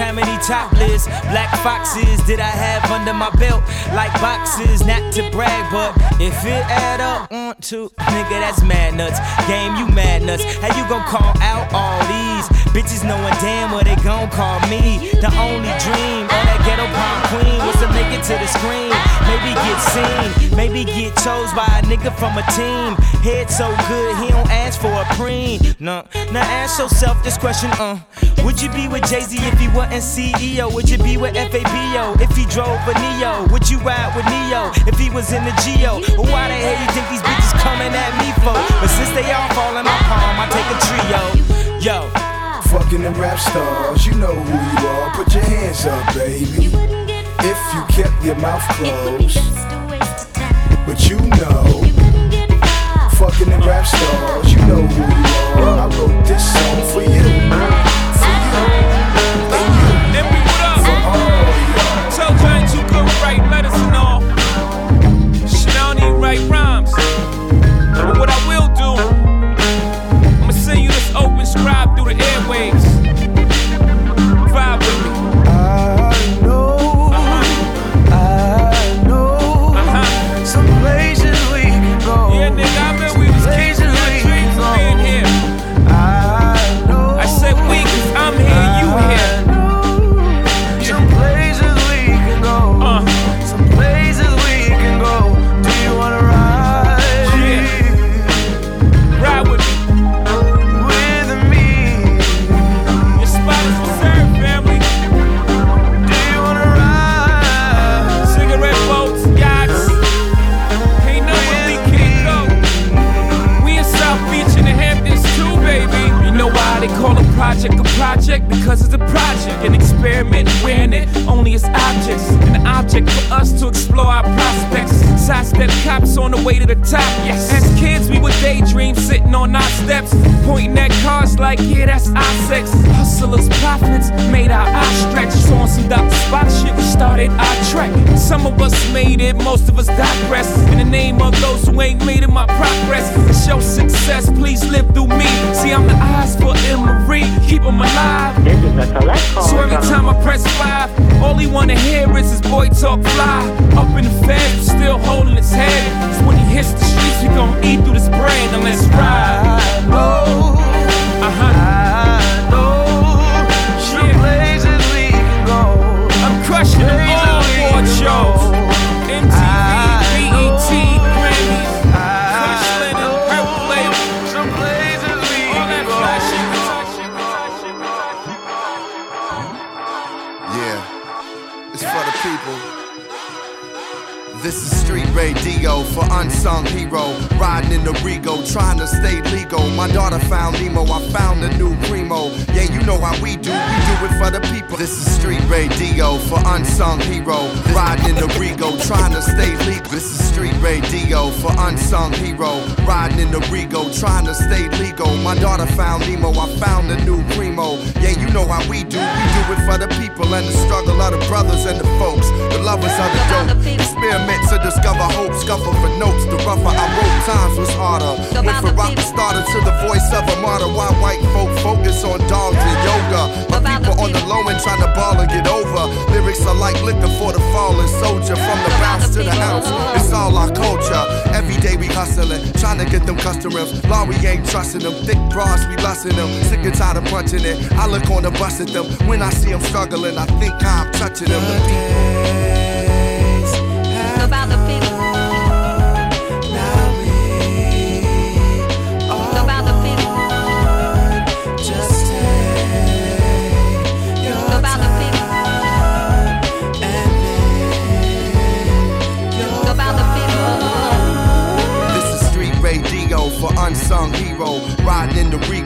how many topless black foxes did I have under my belt? Like boxes, not to brag, but if it add up, one, two, nigga, that's mad nuts. Game, you mad nuts. How you gon' call out all these bitches knowing damn what they gon' call me? The only dream of that ghetto pop queen was to make it to the screen. Maybe get seen, maybe get chose by a nigga from a team. Head so good, he don't ask for a preen. No, now ask yourself this question, uh. Would you be with Jay Z if he wasn't CEO? Would you be with FABO if he drove a Neo? Would you ride with Ne-Yo if he was in the Geo? Why the hell you think these bitches coming at me for? But since they all fall in my palm, I take a trio. Yo. Fucking the rap stars, you know who you are. Put your hands up, baby. If you kept your mouth closed, but you know. Fucking the rap stars, you know who you are. I wrote this song for you, objects. An object for us to explore our prospects. Sidestep cops on the way to the top, yes. As kids, we would daydream sitting on our steps. Pointing at cars like, yeah, that's our sex. Hustlers, profits, made our eyes stretch. So on some Dr. Spot shit, we started our trek. Some of us made it, most of us digress. In the name of those who ain't made it, my progress. To show success, please live through me. See, I'm the eyes for Il Marie, keep 'em alive. So every time I press five, all he wanna hear is his boy talk fly. Up in the fed, still holding his head. So when he hits the streets, we gon' eat through this bread and let's ride. I for unsung hero. Riding in the Rego, trying to stay legal. My daughter found Nemo, I found a new primo. Yeah, you know how we do, we do it for the people. This is street radio for unsung hero. Riding in the Rego, trying to stay legal. This is street radio for unsung hero. Riding in the Rego, trying to stay legal. My daughter found Nemo, I found a new primo. Yeah, you know how we do, we do it for the people and the struggle of the brothers and the folks, the lovers of the dope. Experiment to discover hope, scuffle for notes. The rougher I wrote, times was harder. Went from rock starter to the voice of a martyr. Why white folk focus on dogs and yoga? My people on the low end trying to ball and get over. Lyrics are like liquor for the fallen soldier. From the bounce to the ounce, it's all our culture. Every day we hustling, trying to get them customers. Law, we ain't trusting them. Thick bras, we lusting them. Sick and tired of punching it. I look on the bus at them. When I see them struggling, I think I'm touching them. The people.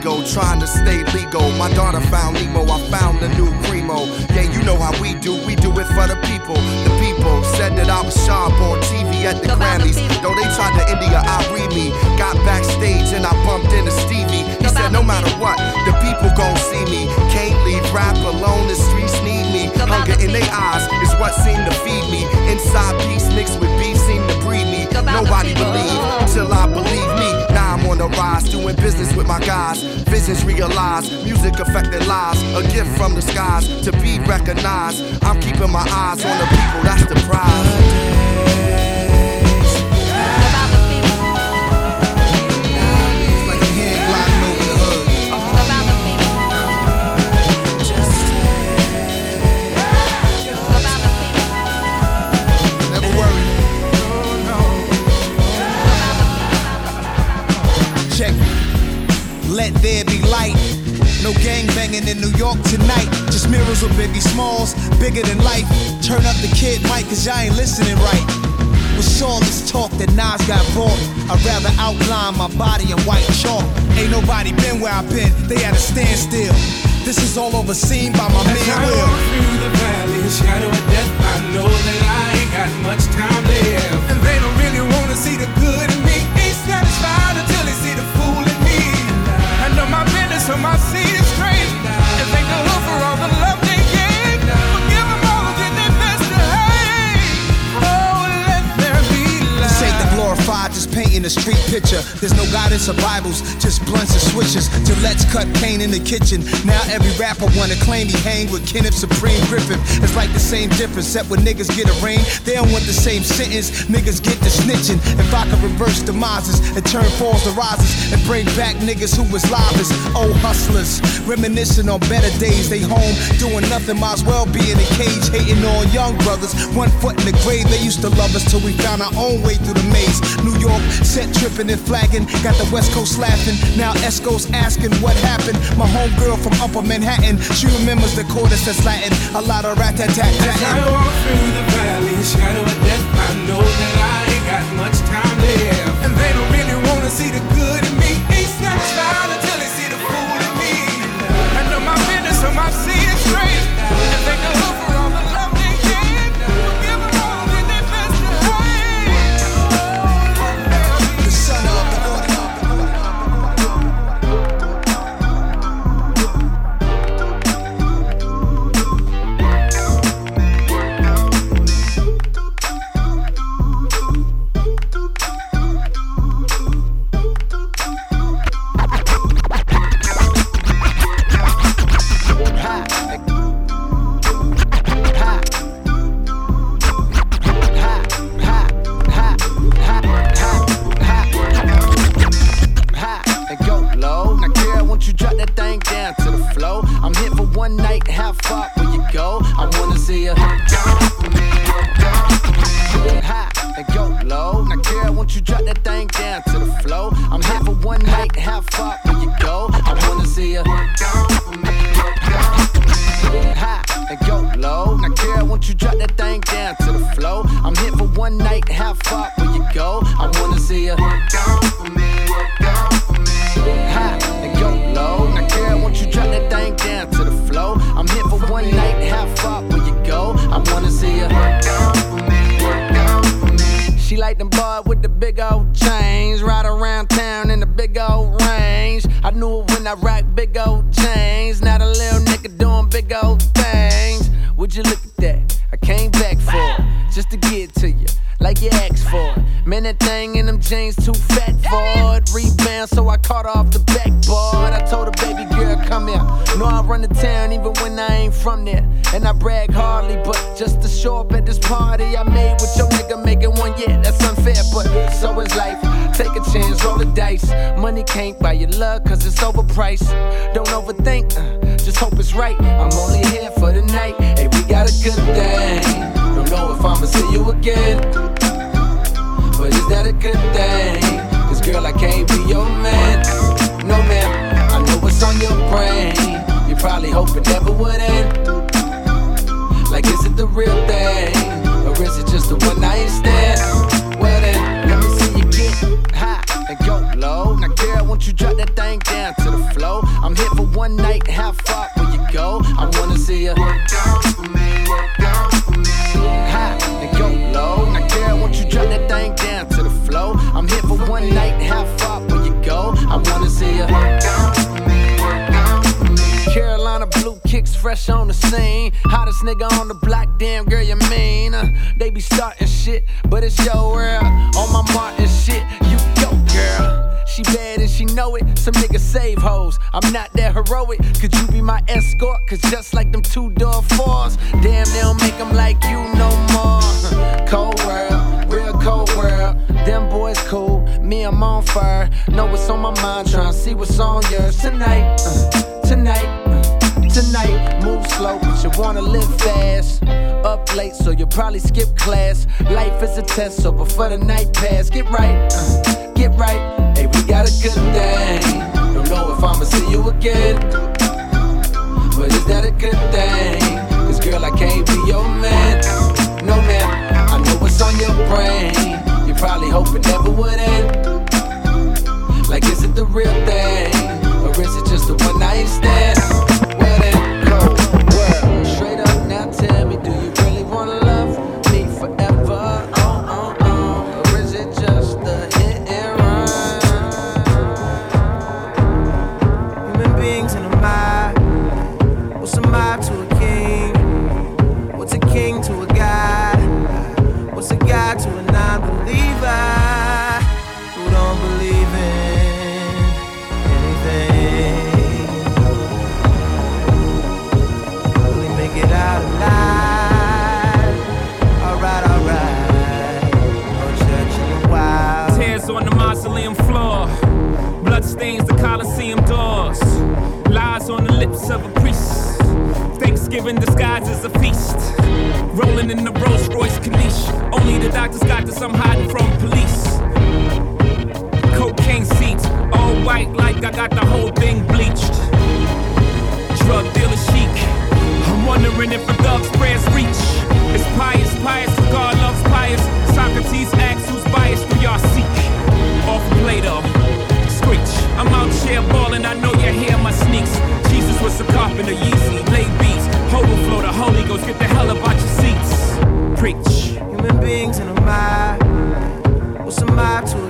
The trying to stay legal. My daughter found Nemo, I found the new primo. Yeah, you know how we do, we do it for the people. The people said that I was sharp on TV at the Grammys. Though they tried to India, I read me. Got backstage and I bumped into Stevie. He said, no matter what, the people gon' see me. Can't leave rap alone, the streets need me. Hunger in their eyes is what seemed to feed me. Inside peace mixed with beef seemed to breed me. Nobody believed till I believe me. I'm on the rise, doing business with my guys. Visions realized, music affected lives. A gift from the skies to be recognized. I'm keeping my eyes on the people, that's the prize. No gang banging in New York tonight. Just mirrors with Biggie Smalls, bigger than life. Turn up the kid mic, cause y'all ain't listening right. With all this talk that Nas got bought, I'd rather outline my body in white chalk. Ain't nobody been where I've been, they at a standstill. This is all overseen by my As man Ill Will. through the valley, shadow of death, I know that I ain't got much time left. And they don't really wanna see the good glorified, just painting a street picture. There's no guidance or Bibles, just blunts and switches. Gillette's cut cane in the kitchen. Now every rapper wanna claim he hang with Kenneth Supreme McGriff. It's like the same difference, except when niggas get arraigned, they don't want the same sentence. Niggas get the snitching. If I could reverse demises and turn falls to rises and bring back niggas who was livest, old oh, hustlers, reminiscing on better days. They home doing nothing, might as well be in a cage, hating on young brothers. One foot in the grave, they used to love us till we found our own way through the maze. New York set tripping and flagging, got the West Coast laughing. Now Esco's asking what happened. My homegirl from Upper Manhattan, she remembers the chorus that's Latin. A lot of rat tat tat As I walk through the valley, shadow of death, I know that I ain't got much time left. And they don't too fat for it. Rebound, so I caught her off the backboard. I told her, baby girl, come here. Know I run the town even when I ain't from there. And I brag hardly, but just to show up at this party I made with your nigga making one, yeah, that's unfair, but so is life. Take a chance, roll the dice. Money can't buy your love, cause it's overpriced. Don't overthink, uh, just hope it's right. I'm only here for the night. Hey, we got a good thing. Don't know if I'ma see you again. But is that a good thing? Cause girl, I can't be your man. No man, I know what's on your brain. You probably hope it never would end. Like, is it the real thing? Or is it just a one night stand? Well then, let me see you get high and go low. Now, girl, won't you drop that thing down to the flow? I'm here for one night, how far will you go? I wanna see you work out for me, one night, how far will you go? I wanna see you work out me, work out me. Carolina blue kicks fresh on the scene. Hottest nigga on the block, damn girl, you mean? Uh, they be starting shit, but it's your world. On my Martin shit, you go, girl. She bad and she know it. Some niggas save hoes. I'm not that heroic. Could you be my escort? Cause just like them two door fours, damn, they don't make them like you no more. Cold world, real cold world. Them boys cool, me, I'm on fire. Know what's on my mind, tryna see what's on yours tonight. uh, tonight. uh, Tonight, move slow, but you wanna live fast. Up late, so you'll probably skip class. Life is a test, so before the night pass, get right, uh, get right. Hey, we got a good thing. Don't know if I'ma see you again, but is that a good thing? Cause girl, I can't be your man. No man, I know what's on your brain. You probably hope it never would end. Like, is it the real thing? Or is it just a one night stand? Thanksgiving disguised as a feast. Rolling in the Rolls Royce Corniche. Only the doctors got this, I'm hiding from police. Cocaine seats, all white like I got the whole thing bleached. Drug dealer chic. I'm wondering if a thug's prayers reach. It's pious, pious, God loves pious. Socrates asks who's biased do y'all seek. Off Plato, screech. I'm out here balling, I know you hear my sneaks. Jesus was a carpenter, Yeezy, lay beats. Overflow, the Holy Ghost, get the hell up out your seats. Preach. Human beings in a. What's a to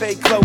fake clothes.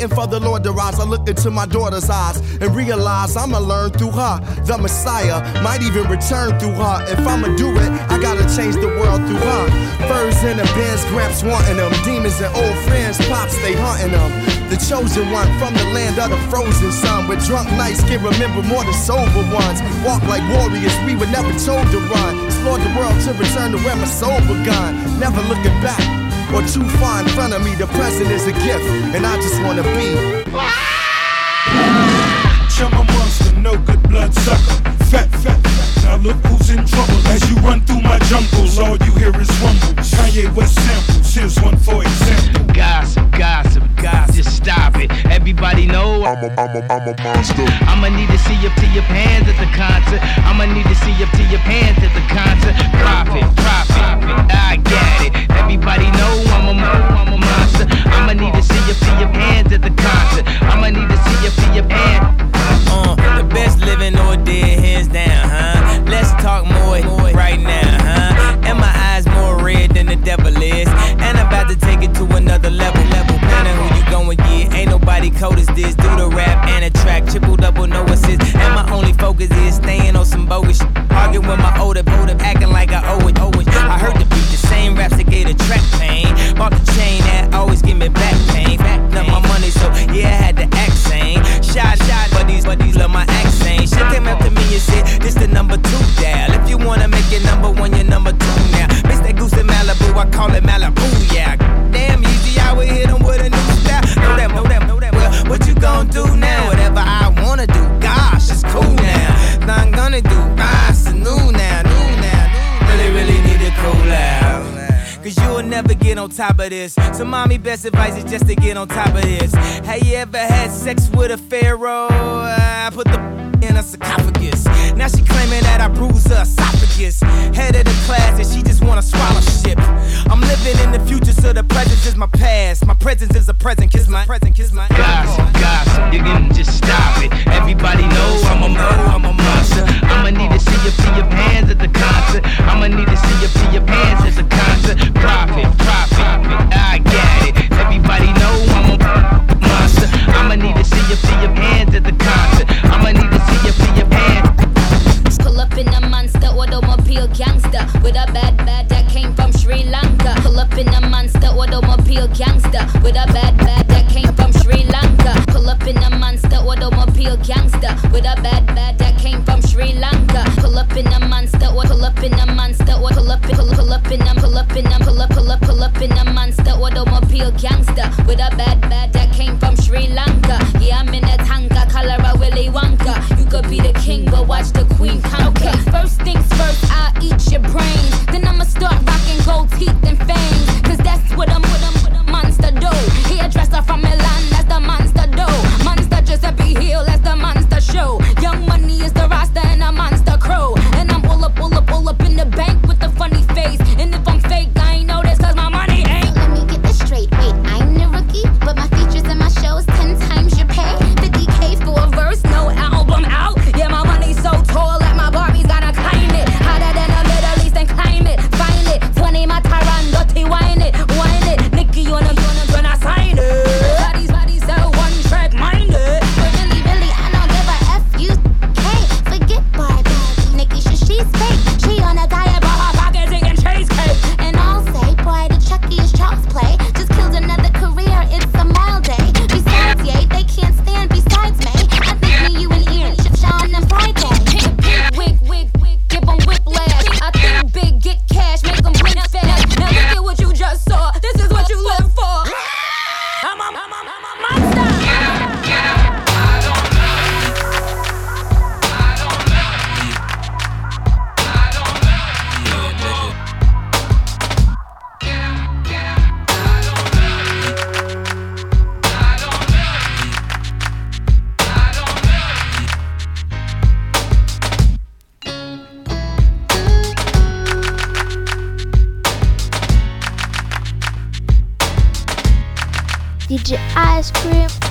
Waiting for the Lord to rise. I look into my daughter's eyes and realize I'ma learn through her. The Messiah might even return through her. If I'ma do it, I gotta change the world through her. Furs in the bins, gramps wanting them. Demons and old friends, pops, they hunting them. The chosen one from the land of the frozen sun. With drunk nights can remember more than sober ones. Walk like warriors, we were never told to run. Explore the world to return to where my soul begun. Never looking back or too far in front of me. The present is a gift, and I just wanna be. I'm a, I'm a, I'm a monster. I'ma need to see up to your pants at the concert. I'ma need to see up to your pants at the concert. Profit, profit. I get it. Everybody know I'm a, I'm a monster. I'ma need to see up to your pants at the concert. I'ma need to see up to your pants. Uh, the best living or dead, hands down, huh? Let's talk more right now, huh? And my eyes more red than the devil is. And I'm about to take it to another level, level. Planning who you going, yeah. Ain't nobody cold as this. Do the rap and a track, triple double, no assist. And my only focus is staying on some bogus. Shit. Arguing with my older, older, acting like I owe it, owe it. I heard the beat, the same raps that get a track pain. Bought the chain that always give me back pain. Backed up my money, so yeah, I had to act sane. Shot, shot, but these, but these love my accent. Shit came up to me and said, this the number two dial. If you wanna make it number one, you're number two now. Miss that goose in Malibu, I call it Malibu, yeah. Damn easy, I would hit him with a new style. Know that, know that, know that. Well, what you gonna do now? Whatever I wanna do, gosh, it's cool now. Now I'm gonna do rise to new now, new now. Really, really need to cool out. Cause you'll never get on top of this. So, mommy, best advice is just to get on top of this. Have you ever had sex with a pharaoh? I put the in a sarcophagus. Now she claiming that I bruised her esophagus. Head of the class, and she just wanna swallow shit. I'm living in the future, so the present is my past. My presence is a present, kiss my present, kiss my Gossip, gossip, you can just stop it. Everybody know I'm a I'm a monster. I'ma need to see you put your hands at the concert. I'ma need to see you put your hands at the concert. Profit, profit, I get it. Everybody know I'm a I'ma need to see you put your hands at the concert. I'ma need to see you put your hands. Pull up in a monster automobile gangster with a bad bad that came from Sri Lanka. Pull up in a monster automobile gangster with a bad bad that came from Sri Lanka. Pull up in a monster automobile gangster with a bad bad that came from Sri Lanka. Pull up in a monster or pull up in a monster or pull up pull, pull up in a pull up in a pull up pull up pull up in a monster automobile gangster with a bad bad that came from Sri Lanka. Yeah, I'm in a tanka, color a Willy Wonka. You could be the king, but watch the queen conquer. Okay, first things first, I'll eat your brains. Then I'ma start rocking gold teeth and fangs. Cause that's what I'm, what I'm, what a monster do. Hairdresser from Milan, that's the monster do. Monster Giuseppe Hill, that's the monster show. Young money is the roster and a monster crew. And I'm all up, all up, all up in the bank with a funny face. And if I'm fake, I Ice Cream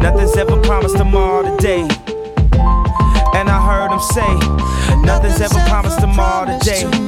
Nothing's ever promised tomorrow today. And I heard him say, Nothing's ever promised tomorrow today.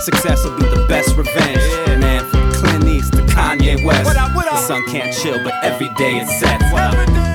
Success will be the best revenge. Man, from Clint East to Kanye West. The sun can't chill, but every day it sets. This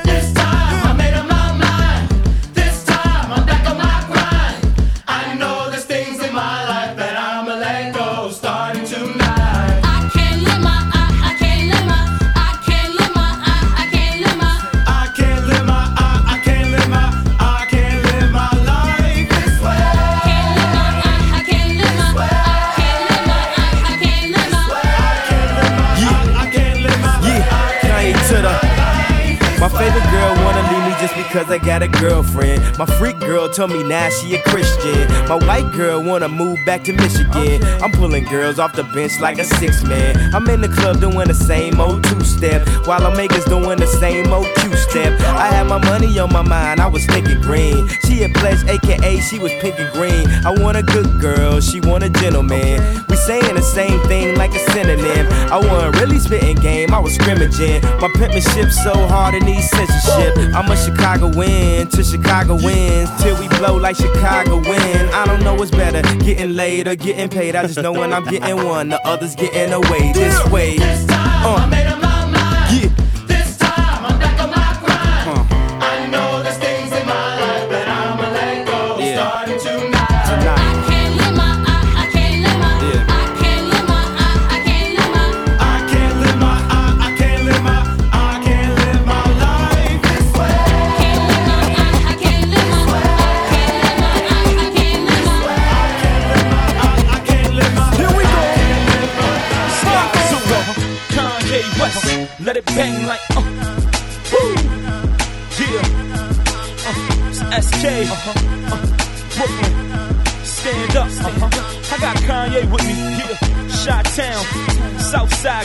I got a girlfriend. My freak girl told me now she a Christian. My white girl wanna move back to Michigan. I'm pulling girls off the bench like a six man. I'm in the club doing the same old two step, while Omega's doing the same old Q step. I had my money on my mind, I was thinking green. She a pledge, aka she was pink and green. I want a good girl, she want a gentleman. We saying the same thing like a synonym. I wasn't really spitting game, I was scrimmaging. My penmanship so hard it needs censorship. I'm a Chicago win to Chicago wins till we blow like Chicago win. I don't know what's better, getting laid or getting paid. I just know when I'm getting one, the others getting away this way. Uh,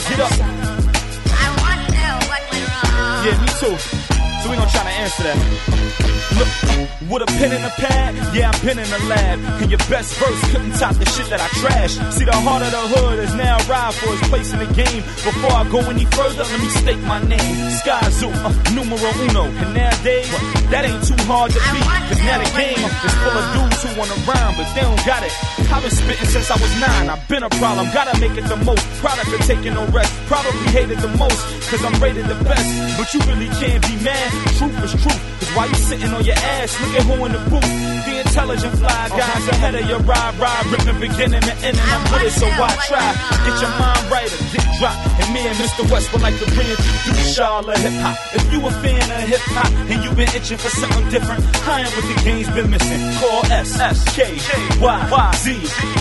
get up. I want to know what went wrong. Yeah, me too. So we gonna try to answer that. Look, with a pen and a pad, yeah, I've been in the lab. And your best verse couldn't top the shit that I trashed. See, the heart of the hood is now ride for his place in the game. Before I go any further, let me state my name. Sky Zoo, uh, numero uno. And nowadays, that ain't too hard to beat. Cause now the game is full of dudes who wanna rhyme, but they don't got it. I've been spitting since I was nine. I've been a problem, gotta make it the most. Product of taking no rest. Probably hated the most, cause I'm rated the best. But you really can't be mad. Truth is truth. Cause while you sitting on your ass, look who in the booth. The intelligent fly guys ahead of your ride, ride, ripping beginning to end, and I'm with it, so why try? Get your mind right or get dropped. And me and Mr. West would like to reintroduce y'all to hip hop. If you a fan of hip hop and you been itching for something different, I am what the game's been missing. Call S S K Y Y Z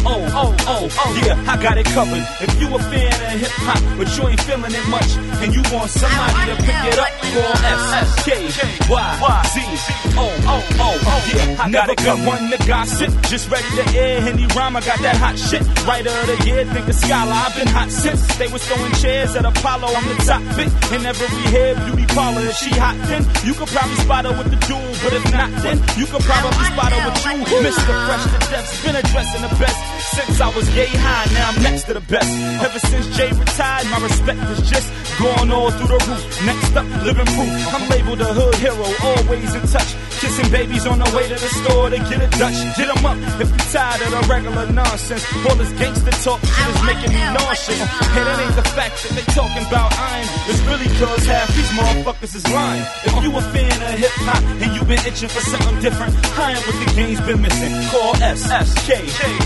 O O O. Yeah, I got it covered. If you a fan of hip hop, but you ain't feeling it much, and you want somebody to pick it up, call S S K Y Y Z O O O. Oh, yeah, I never got one to gossip. Just ready to air any rhyme. I got that hot shit. Writer of the year, think of scholar. I've been hot since they was throwing chairs at Apollo. I'm the top pick in every hair beauty parlor. If she hot, then you could probably spot her with the duel. But if not, then you could probably spot her with you. Mr. Fresh to Death's been addressing the best since I was gay high. Now I'm next to the best. Ever since Jay retired, my respect is just going all through the roof. Next up, living proof. I'm labeled a hood hero, always in touch. Kissing babies on the way to the store to get a Dutch. Get 'em up if you tired of the regular nonsense. All this gangster talk shit is making me nauseous. And it ain't the fact that they talking about iron. It's really cause half these motherfuckers is lying. If you a fan of hip hop and you been itching for something different, I am what the game's been missing. Call S S K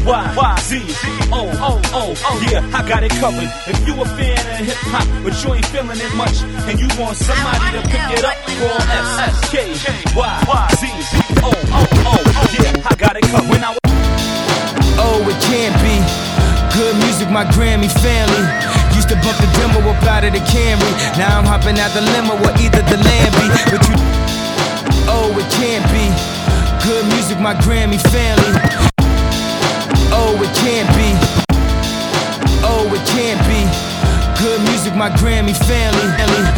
Y Y Z O O O. Yeah, I got it covered. If you a fan of hip hop but you ain't feeling it much and you want somebody to pick it up, call S S K Y Y Z O O O. Yeah, I got it covered. When I Oh, it can't be. Good music, my Grammy family. Used to bump the demo up out of the Camry. Now I'm hopping out the limo or either the Lambie. But you, oh, it can't be. Good music, my Grammy family. Oh, it can't be. Oh, it can't be. Good music, my Grammy family.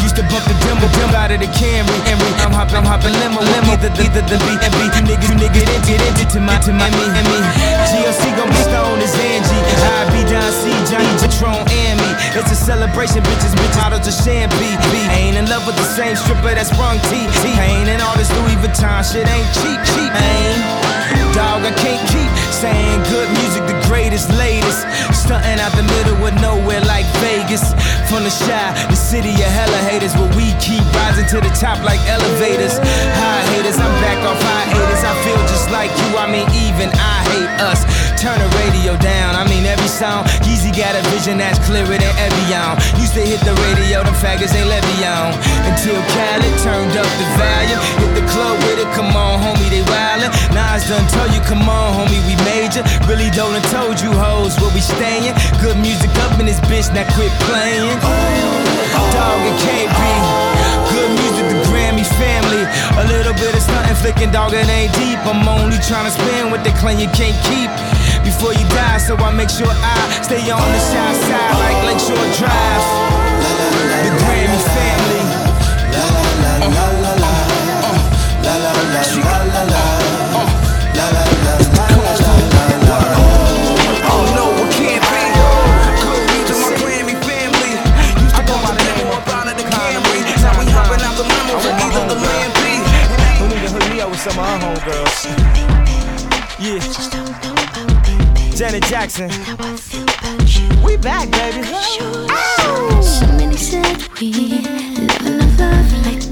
Used to bump the demo out of the Camry. I'm hopping, I'm hopping limo, limo. Either, either the beat and beat. You niggas, you niggas, into, get into to my, to my, me, and me. GLC gon' be stone as Angie. I be Don C, Johnny Patron, and me. It's a celebration, bitches, bitches, bottles of champagne. I ain't in love with the same stripper that sprung T. Ain't in all this Louis Vuitton shit, ain't cheap, cheap. Ain't. Dog, I can't keep saying good music, greatest, latest. Stunting out the middle of nowhere like Vegas. From the Chi, the city of hella haters, where we keep rising to the top like elevators. High haters, I'm back off high haters. I feel just like you, I mean, even I hate us. Turn the radio down, I mean, every song. Yeezy got a vision that's clearer than Evian. Used to hit the radio, them faggots ain't me on. Until Khaled turned up the volume. Hit the club with it, come on, homie, they wildin'. Nas done told you, come on, homie, we major. Really don't have told you hoes where we stayin'. Good music up in this bitch, now quit playing. Dog, it can't be. Good music, the Grammy family. A little bit of stunting, flicking, dog, it ain't deep. I'm only trying to spend what they claim you can't keep. Before you die, so I make sure I stay on the Chi side like Lakeshore Drive. The Grammy family. Oh some of our homegirls? Yeah. Janet Jackson. We back, baby. Somebody said we never love love like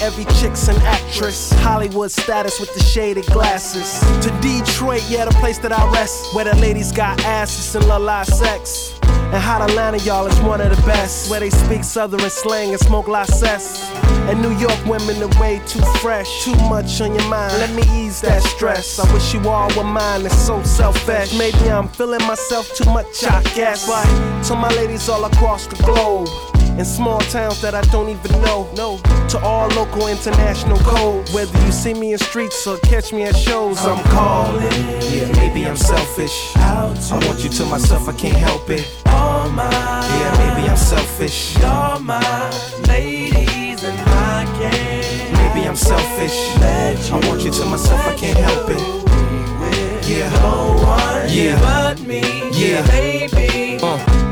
every chick's an actress. Hollywood status with the shaded glasses. To Detroit, yeah, the place that I rest, where the ladies got asses and live sex. And hot Atlanta, y'all, is one of the best, where they speak Southern slang and smoke cess. And New York women are way too fresh, too much on your mind. Let me ease that stress. I wish you all were mine, it's so selfish. Maybe I'm feeling myself too much, I guess. But to my ladies all across the globe, in small towns that I don't even know, no. To all local, international code. Whether you see me in streets or catch me at shows, I'm calling. yeah, maybe I'm selfish. I want you to myself, I can't help it. all my. Yeah, maybe I'm selfish. You're my ladies and I can't. Maybe I'm selfish. I want you to myself, I can't help it. Yeah, No one Yeah. but me, Yeah. baby.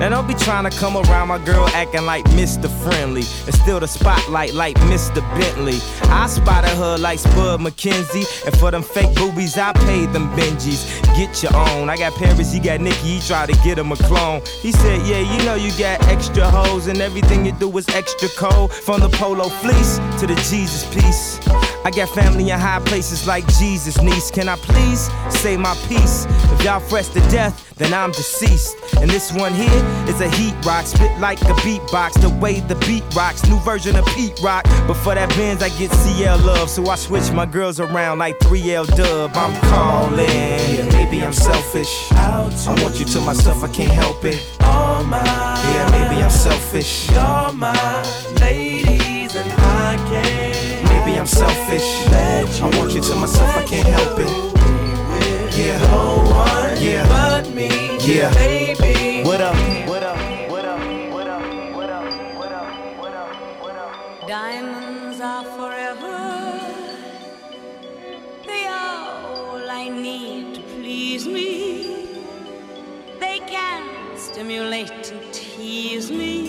And don't be trying to come around my girl acting like Mr. Friendly. And still the spotlight like Mr. Bentley. I spotted her like Spud MacKenzie. And for them fake boobies, I paid them Benjis. Get your own. I got Paris, he got Nicky, he tried to get him a clone. He said, Yeah, you know you got extra hoes, and everything you do is extra cold. From the polo fleece to the Jesus piece. I got family in high places like Jesus, niece. Can I please say my piece? If y'all fresh to death, then I'm deceased. And this one here is a heat rock, spit like a beatbox. The way the beat rocks, new version of Pete Rock. But for that Benz, I get CL love, so I switch my girls around like 3L Dub. I'm calling. yeah, maybe I'm selfish. Out I want you to myself, I can't help it. all my. Yeah, maybe I'm selfish. You're my ladies I'm selfish. I want you to myself, I can't help it. Yeah, No one Yeah. but me, Yeah. baby. What up? What up? What up? What up? What up? What up? What up? What up? Diamonds are forever. They are all I need to please me. They can stimulate and tease me.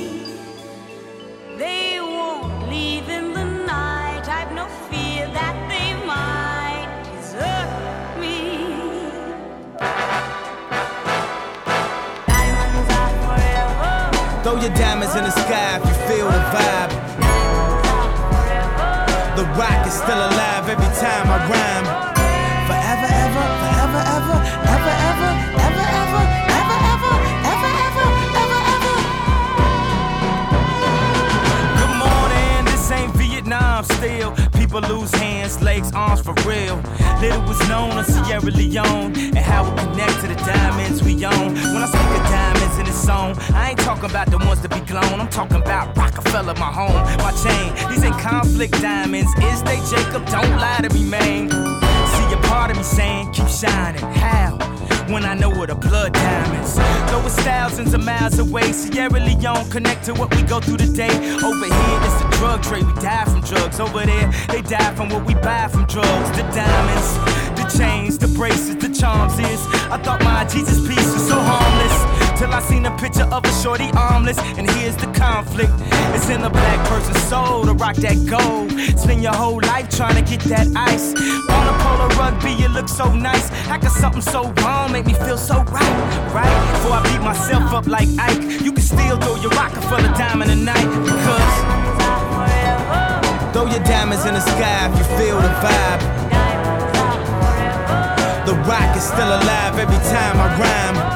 Your diamonds in the sky if you feel the vibe. The rock is still alive every time I rhyme. Lose hands, legs, arms for real. Little was known of Sierra Leone and how it connect to the diamonds we own. When I speak of diamonds in this song, I ain't talking about the ones that be glown. I'm talking about Roc-A-Fella, my home, my chain. These ain't conflict diamonds. Is they Jacob? Don't lie to me, man. See a part of me saying, keep shining. How? When I know where the blood diamonds. Though it's thousands of miles away, Sierra Leone connect to what we go through today. Over here, it's the drug trade. We die from drugs. Over there, they die from what we buy from drugs. The diamonds, the chains, the bracelets, the charms is. I thought my Jesus piece was so harmless. Till I seen a picture of a shorty armless, and here's the conflict. It's in the black person's soul to rock that gold. Spend your whole life trying to get that ice. On a polo rugby, you look so nice. How can something so wrong make me feel so right? Right? Before I beat myself up like Ike, you can still throw your rocket full of diamond tonight. Because throw your diamonds in the sky if you feel the vibe. The Roc is still alive every time I rhyme.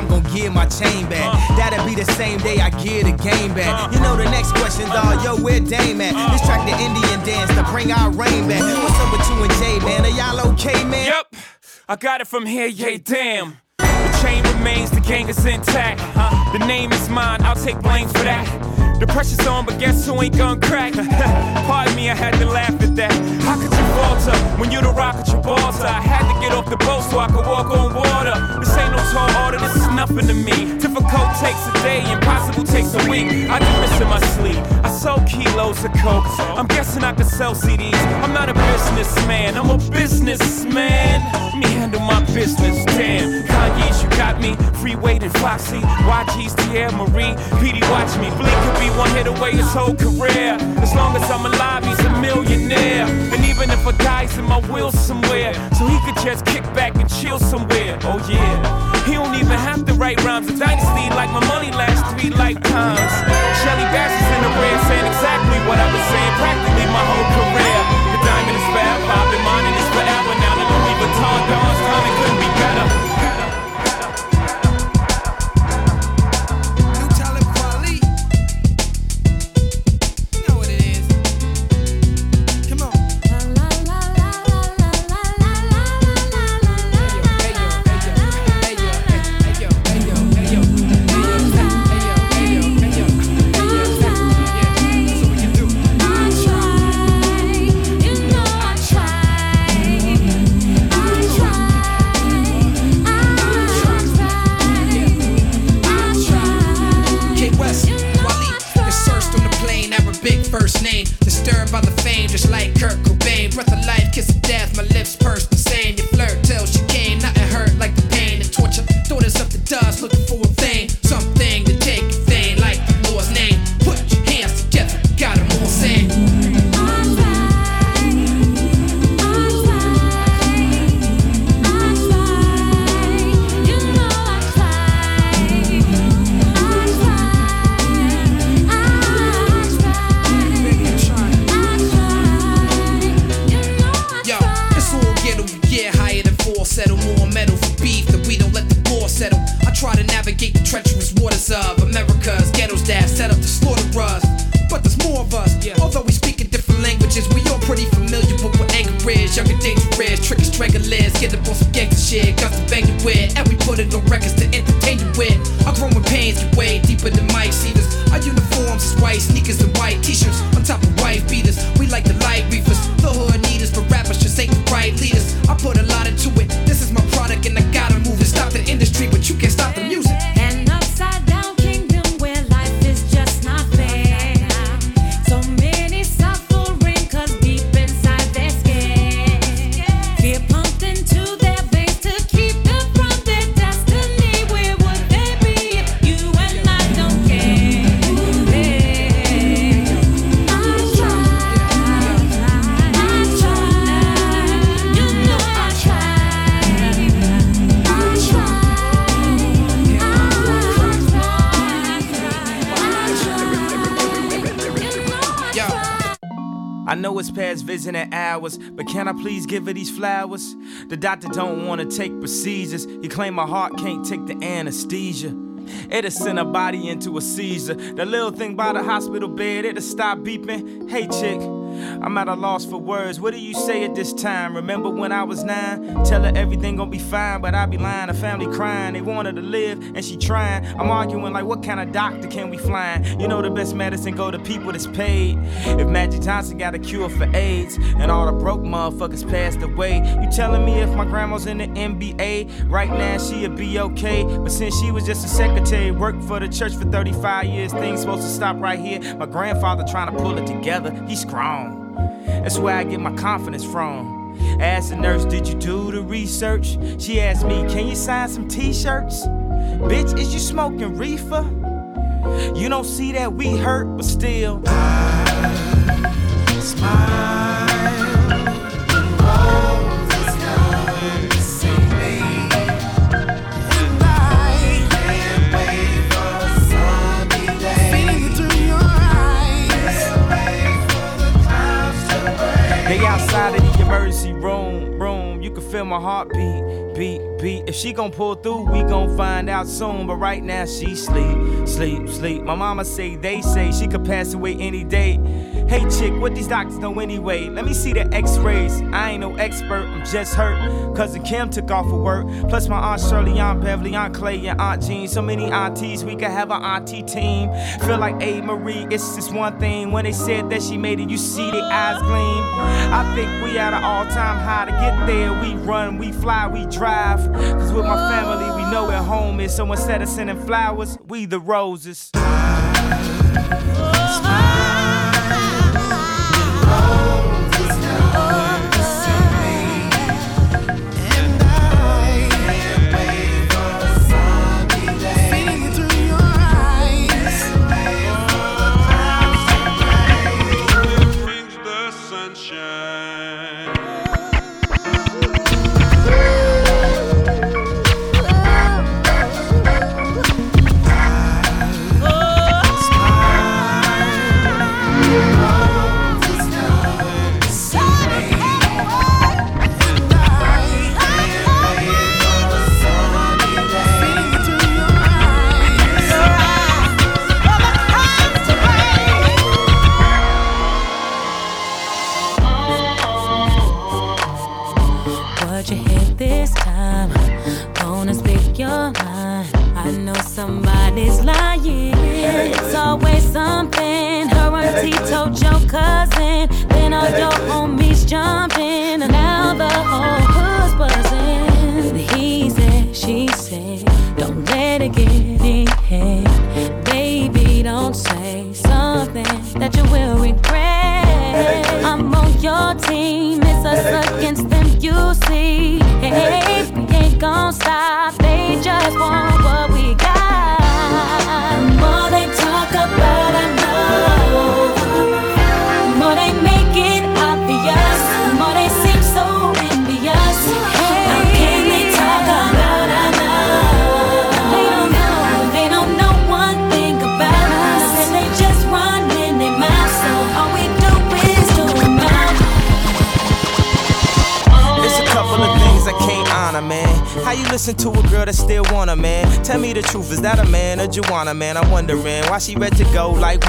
I'm gonna give my chain back. That'll be the same day I give the game back. You know the next question, dawg, yo, where Dame at? This track the Indian dance to bring our rain back. What's up with you and Jay, man? Are y'all okay, man? Yep, I got it from here, yeah, damn. The chain remains, the gang is intact. The name is mine, I'll take blame for that. The pressure's on, but guess who ain't gonna crack? Pardon me, I had to laugh at that. How could you falter when you the Rock of Gibraltar? I had to get off the boat so I could walk on water. This ain't no tall order, this is nothing to me. Difficult takes a day, impossible takes a week. I do this in my sleep. I sold kilos of coke. I'm guessing I could sell CDs. I'm not a businessman, I'm a businessman. Let me handle my business, damn. Kanyeezy, you got me. Freeway Foxy, YG's, Teairra Mari. Peedi, watch me. Bleek could be one hit away his whole career. As long as I'm alive, he's a millionaire. And even if a guy's in my will somewhere, so he could just kick back and chill somewhere. Oh yeah, he don't even have to write rhymes. A dynasty like my money lasts three lifetimes. Shirley Bassey is in the red saying exactly what I've been saying practically my whole career. The diamond is forever, I've been mining this forever. Now please give her these flowers? The doctor don't wanna take procedures. He claim my heart can't take the anesthesia. It'll send a body into a seizure. The little thing by the hospital bed, it'll stop beeping. Hey, chick, I'm at a loss for words. What do say it this time? Remember when I was nine? Tell her everything gonna be fine, but I be lying. The family crying, they want her to live, and she trying. I'm arguing like, what kind of doctor can we find? You know the best medicine go to people that's paid. If Magic Johnson got a cure for AIDS, and all the broke motherfuckers passed away, you telling me if my grandma's in the NBA right now she'd be okay? But since she was just a secretary, worked for the church for 35 years, things supposed to stop right here. My grandfather trying to pull it together, he's strong. That's where I get my confidence from. I Asked the nurse, did you do the research? She asked me, can you sign some t-shirts? Bitch, is you smoking reefer? You don't see that we hurt, but still. I smile. Outside of the emergency room, room. You can feel my heartbeat, beat, beat. If she gon' pull through, we gon' find out soon. But right now she sleep, sleep, sleep. My mama say they say she could pass away any day. Hey chick, what these doctors know anyway? Let me see the x-rays. I ain't no expert, I'm just hurt. Cousin Kim took off for work. Plus my aunt Shirley, Aunt Beverly, Aunt Clay, and Aunt Jean. So many aunties, we could have an auntie team. Feel like A. Marie, it's just one thing. When they said that she made it, you see the eyes gleam. I think we at an all-time high to get there. We run, we fly, we drive. Cause with my family, we know where home is. So instead of sending flowers, we the roses. She ready to go. Like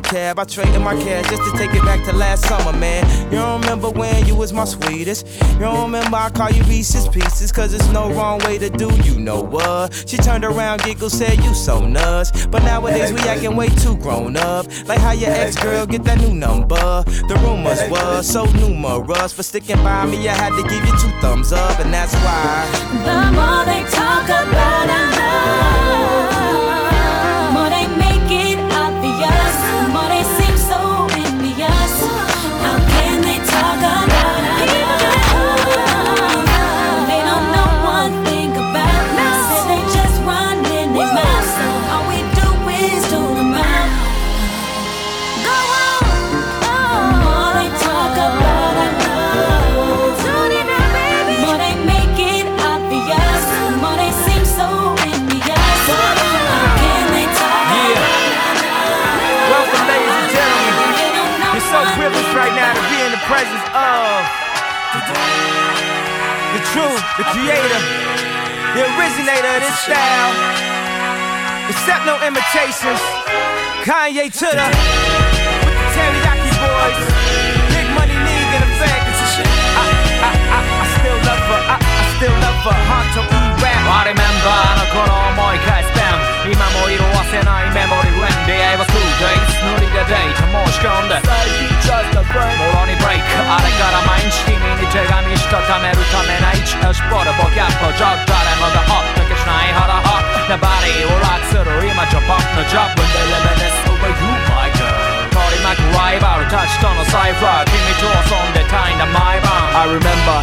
cab, I traded my cash just to take it back to last summer, man. You don't remember when you was my sweetest? You don't remember I call you Reese's Pieces? Cause there's no wrong way to do, you know what? She turned around, giggled, said you so nuts. But nowadays we acting way too grown up. Like how your ex girl get that new number. The rumors was so numerous. For sticking by me, I had to give you two thumbs up, and that's why. The more they talk about our True, the creator, the originator of this style. Accept no imitations. Kanye to the, Teriyaki Boyz. Big money league in effect. I, I, I, I still love her. I, I still love her. Hard to rap. I remember, あの頃思い返す。今も色褪せないメモリーウェン出会いは two days ノリでデータ申し込んでもろにブレイクあれから毎日君に手紙したためるためな一押しボルボキャップジョッ誰もがほっとけしない腹ホッなバディを楽する今じゃ僕のジョブ When they live in this over you my girl 取り巻くライバルたちとのサイファー君と遊んでたいんだ毎晩 I remember,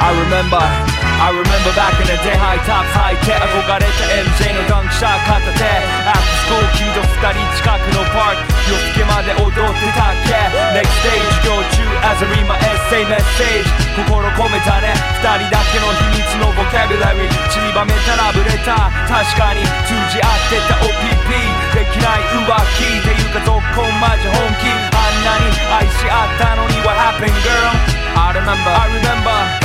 I remember, I remember back in the day high tops high tech. 憧れた MJ のダンクシャー片手アップスコーキード二人近くのパーク。夜更けまで踊ってたっけ。Next stage 授業中ア essay message 心込めたね。二人だけの秘密のボキャビラリー散りばめたらブレた。確かに通じ合ってた OPP できない浮気。っていうかどこまジ本気。あんなに愛し合ったのに What happened girl? I remember.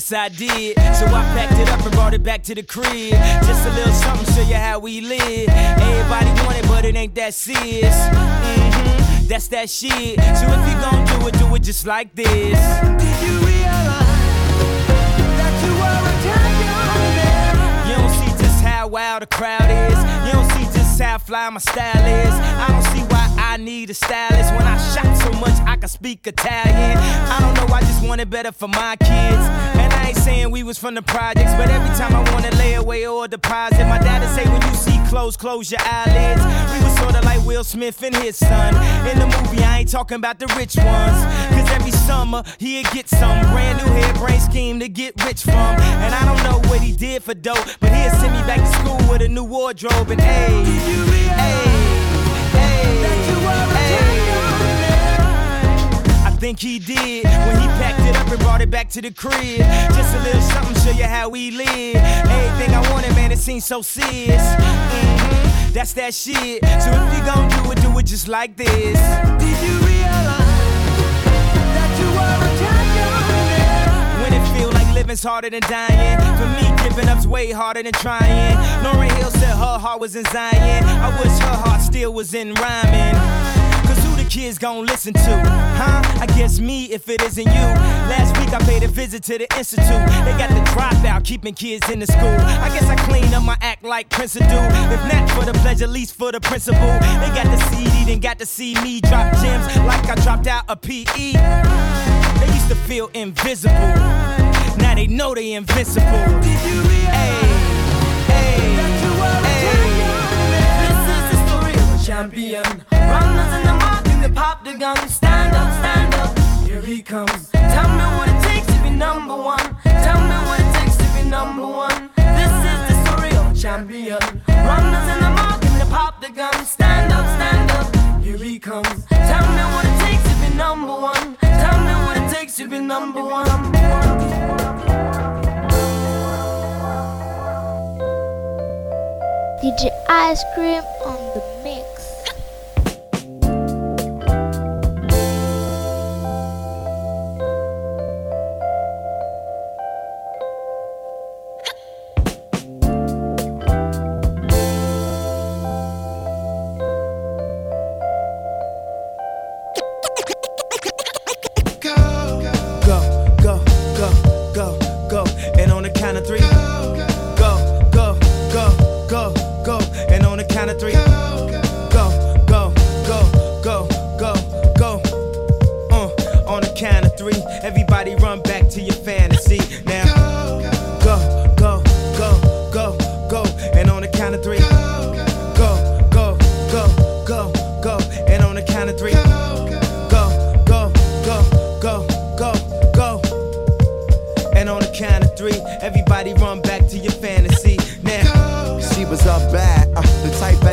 Yes, I did. So I packed it up and brought it back to the crib. Just a little something, show you how we live. Everybody want it, but it ain't that serious. hmm That's that shit. So if you gon' do it, do it just like this. Did you realize that you were a champion? You don't see just how wild the crowd is. You don't see just how fly my style is. I don't see why I need a stylist when I shot so much I can speak Italian. I don't know, I just want it better for my kids. And ain't saying we was from the projects, but every time I wanna lay away or deposit, my dad'd say when you see clothes, close your eyelids. We was sorta like Will Smith and his son. In the movie, I ain't talking about the rich ones. Cause every summer, he'd get some brand new hairbrain scheme to get rich from. And I don't know what he did for dope, but he'd send me back to school with a new wardrobe and hey, hey. Think he did when he packed it up and brought it back to the crib. Just a little something, show you how we live. Everything I wanted, man, it seems so serious. Mhm, That's that shit. So if you gon' do it, do it just like this. Did you realize that you were a champion? When it feel like living's harder than dying. For me, giving up's way harder than trying. Lauryn Hill said her heart was in Zion. I wish her heart still was in rhyming. Cause who the kids gon' listen to? Huh? I guess me if it isn't you. Last week I paid a visit to the institute. They got the dropout, keeping kids in the school. I guess I clean up my act like Prince do. If not for the pleasure, least for the principal. They got the CD, then got to see me drop gems like I dropped out a PE. They used to feel invisible. Now they know they invincible. Hey, hey, This is the story of a champion. Runners in mark pop the gun. Stand up, stand up. Here he comes. Tell me what it takes to be number one. Tell me what it takes to be number one. This is the story of a champion. Runners in the mark and they pop the gun. Stand up, stand up. Here he comes. Tell me what it takes to be number one. Tell me what it takes to be number one. DJ Ice Cream on the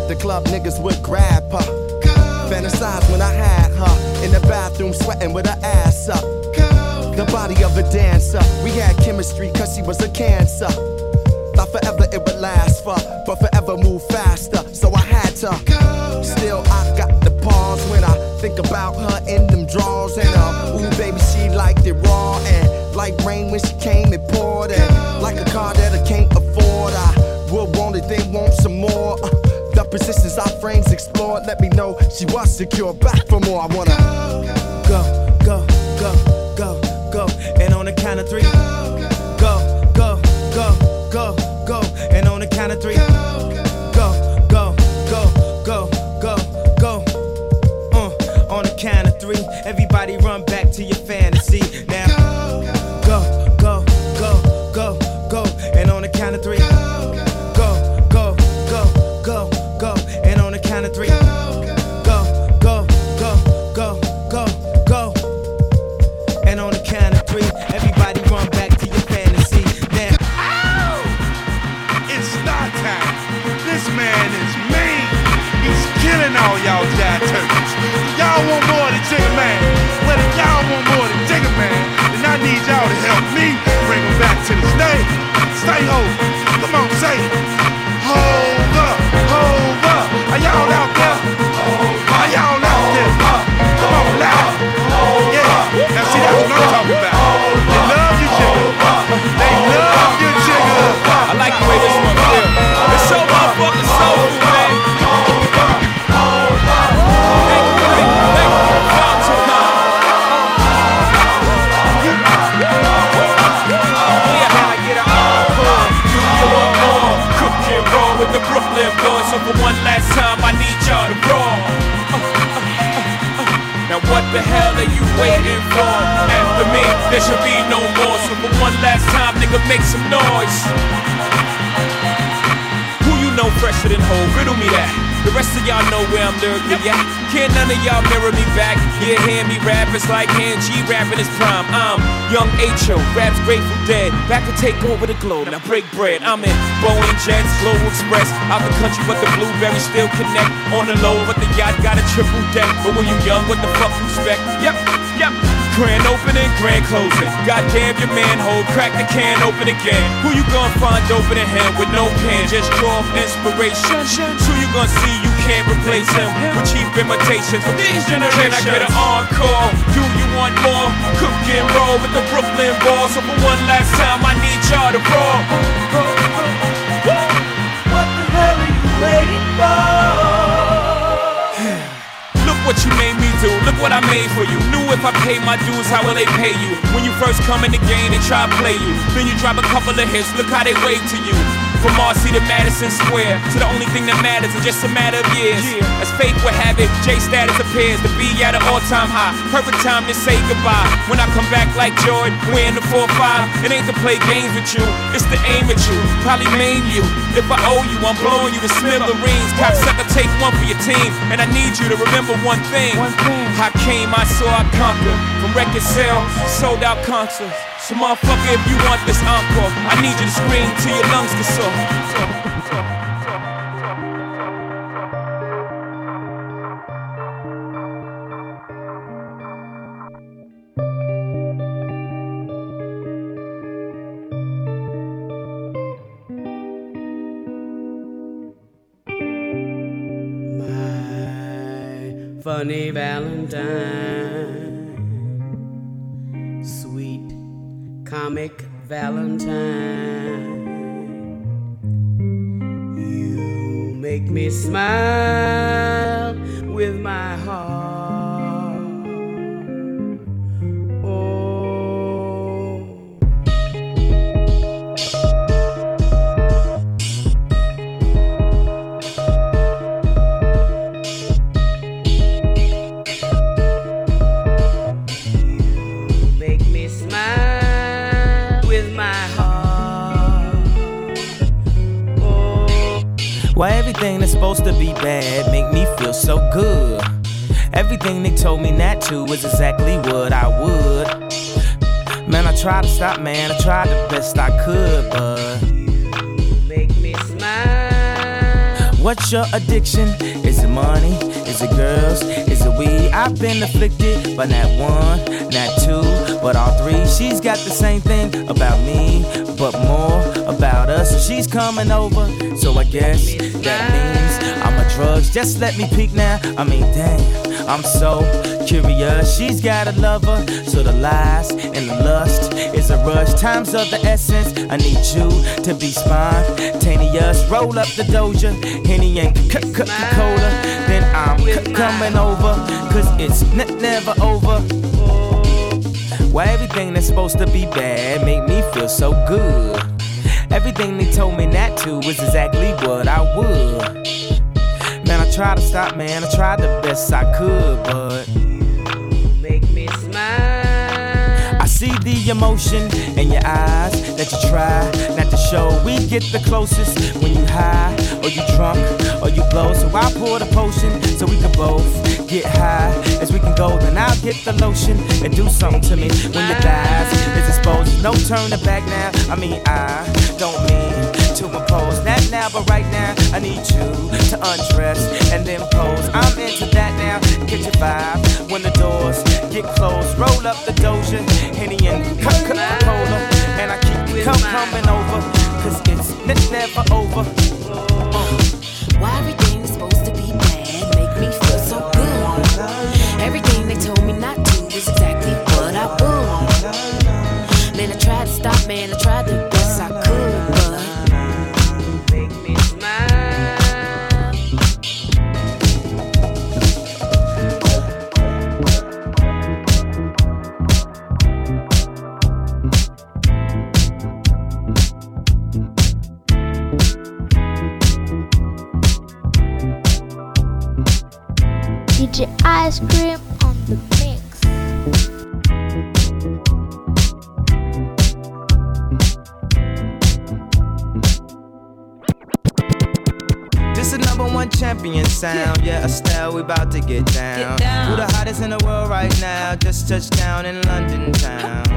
the club niggas would grab her. Fantasize when I had her in the bathroom sweating with her ass up. The body of a dancer, we had chemistry cause she was a cancer. Thought forever it would last for, but forever move faster, so I had to. Still, I got the pause when I think about her in them drawers. And uh, ooh, baby, she liked it raw. And like rain when she came, it poured. And like a car that I can't afford, I would want it, they want some more. Uh, positions our frames explored, let me know she was secure. Back for more, I wanna go, go, go, go, go. And on the count of three, go, take over the globe, now break bread. I'm in Boeing Jets, Global Express. Out the country, but the blueberries still connect. On the low, but the yacht got a triple deck. But when you young, what the fuck you expect? Yep, yep. Grand opening, grand closing. Goddamn your man Hov, crack the can open again. Who you gonna find open in him with no pen? Just draw inspiration. Who you gonna see you can't replace him with cheap imitations from these generations? Can I get an encore? Do you want more? Cook and roll with the Brooklyn Balls. So for one last time, I need y'all to roll. What the hell are you waiting for? Look what you made me do. Look what I made for you. Knew if I pay my dues, how will they pay you? When you first come in the game, they try to play you. Then you drop a couple of hits. Look how they wave to you. From Marcy to Madison Square, to the only thing that matters is just a matter of years. As fate would have it, Jay status appears to be at an all-time high. Perfect time to say goodbye. When I come back like Jordan, wearing the 4-5, it ain't to play games with you, it's to aim at you, probably maim you. If I owe you, I'm blowing you to smithereens. Cocksucker, take one for your team, and I need you to remember one thing. I came, I saw, I conquered. From record sales, sold out concerts. So motherfucker, if you want this encore, I need you to scream till your lungs get sore. Funny Valentine, but not one, not two, but all three. She's got the same thing about me, but more about us. She's coming over, so I guess that means I'm a drugs. Just let me peek now. I mean, dang, I'm so curious. She's got a lover, so the lies and the lust is a rush. Time's of the essence. I need you to be spontaneous. Roll up the doja, Henny and Coca-Cola. I'm c- coming over, cause it's n- never over. Why everything that's supposed to be bad make me feel so good? Everything they told me not to was exactly what I would. Man, I tried to stop, man. I tried the best I could, but see the emotion in your eyes that you try not to show. We get the closest when you high, or you drunk, or you blow. So I pour the potion so we can both get high as we can go. Then I'll get the lotion and do something to me when your thighs is exposed. No turning back now. I mean, I don't mean to impose. Not now, but right now, I need you to undress and then pose. I'm into that now. Get your vibe when the doors get closed. Roll up the doja, Henny and Coca-Cola. And I keep come coming over, cause it's never over. Uh, why everything is supposed to be bad make me feel so good? Everything they told me not to is exactly what I would. Man, I tried to stop, man, I tried Ice Cream on the mix. This is number one champion sound. Yeah, Estelle, we about to get down. down. Who the hottest in the world right now? Just touched down in London town.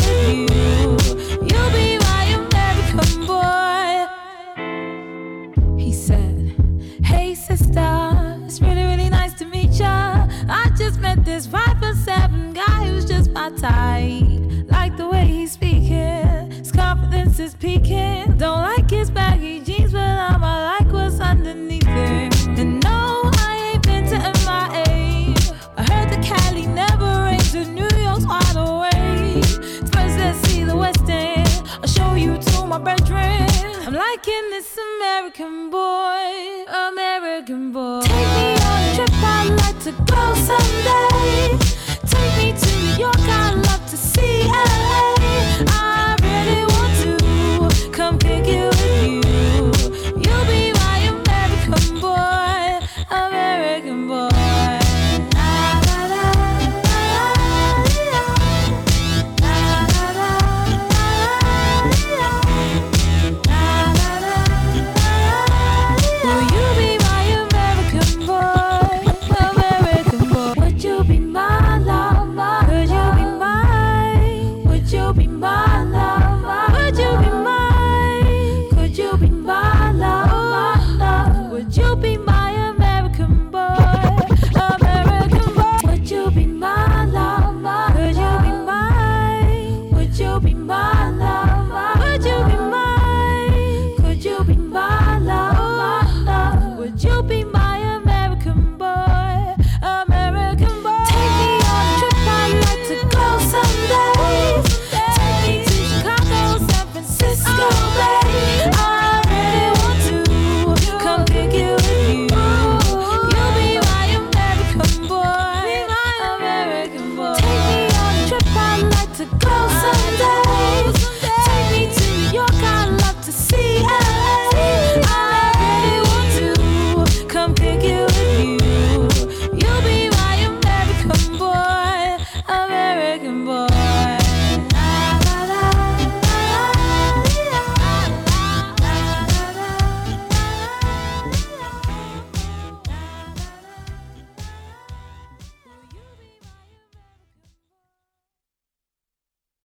This five for seven guy who's just my type. Like the way he's speaking, his confidence is peaking. Don't like his baggy jeans, but I'ma like what's underneath it. And no, I ain't been to MIA. I heard the Cali never rains, in New York's wide awake. First, let's see the West End. I'll show you to my bedroom. I'm liking this American boy, American boy. Take me on a trip. I'd like to go someday. Take me to New York, I'd love to see LA.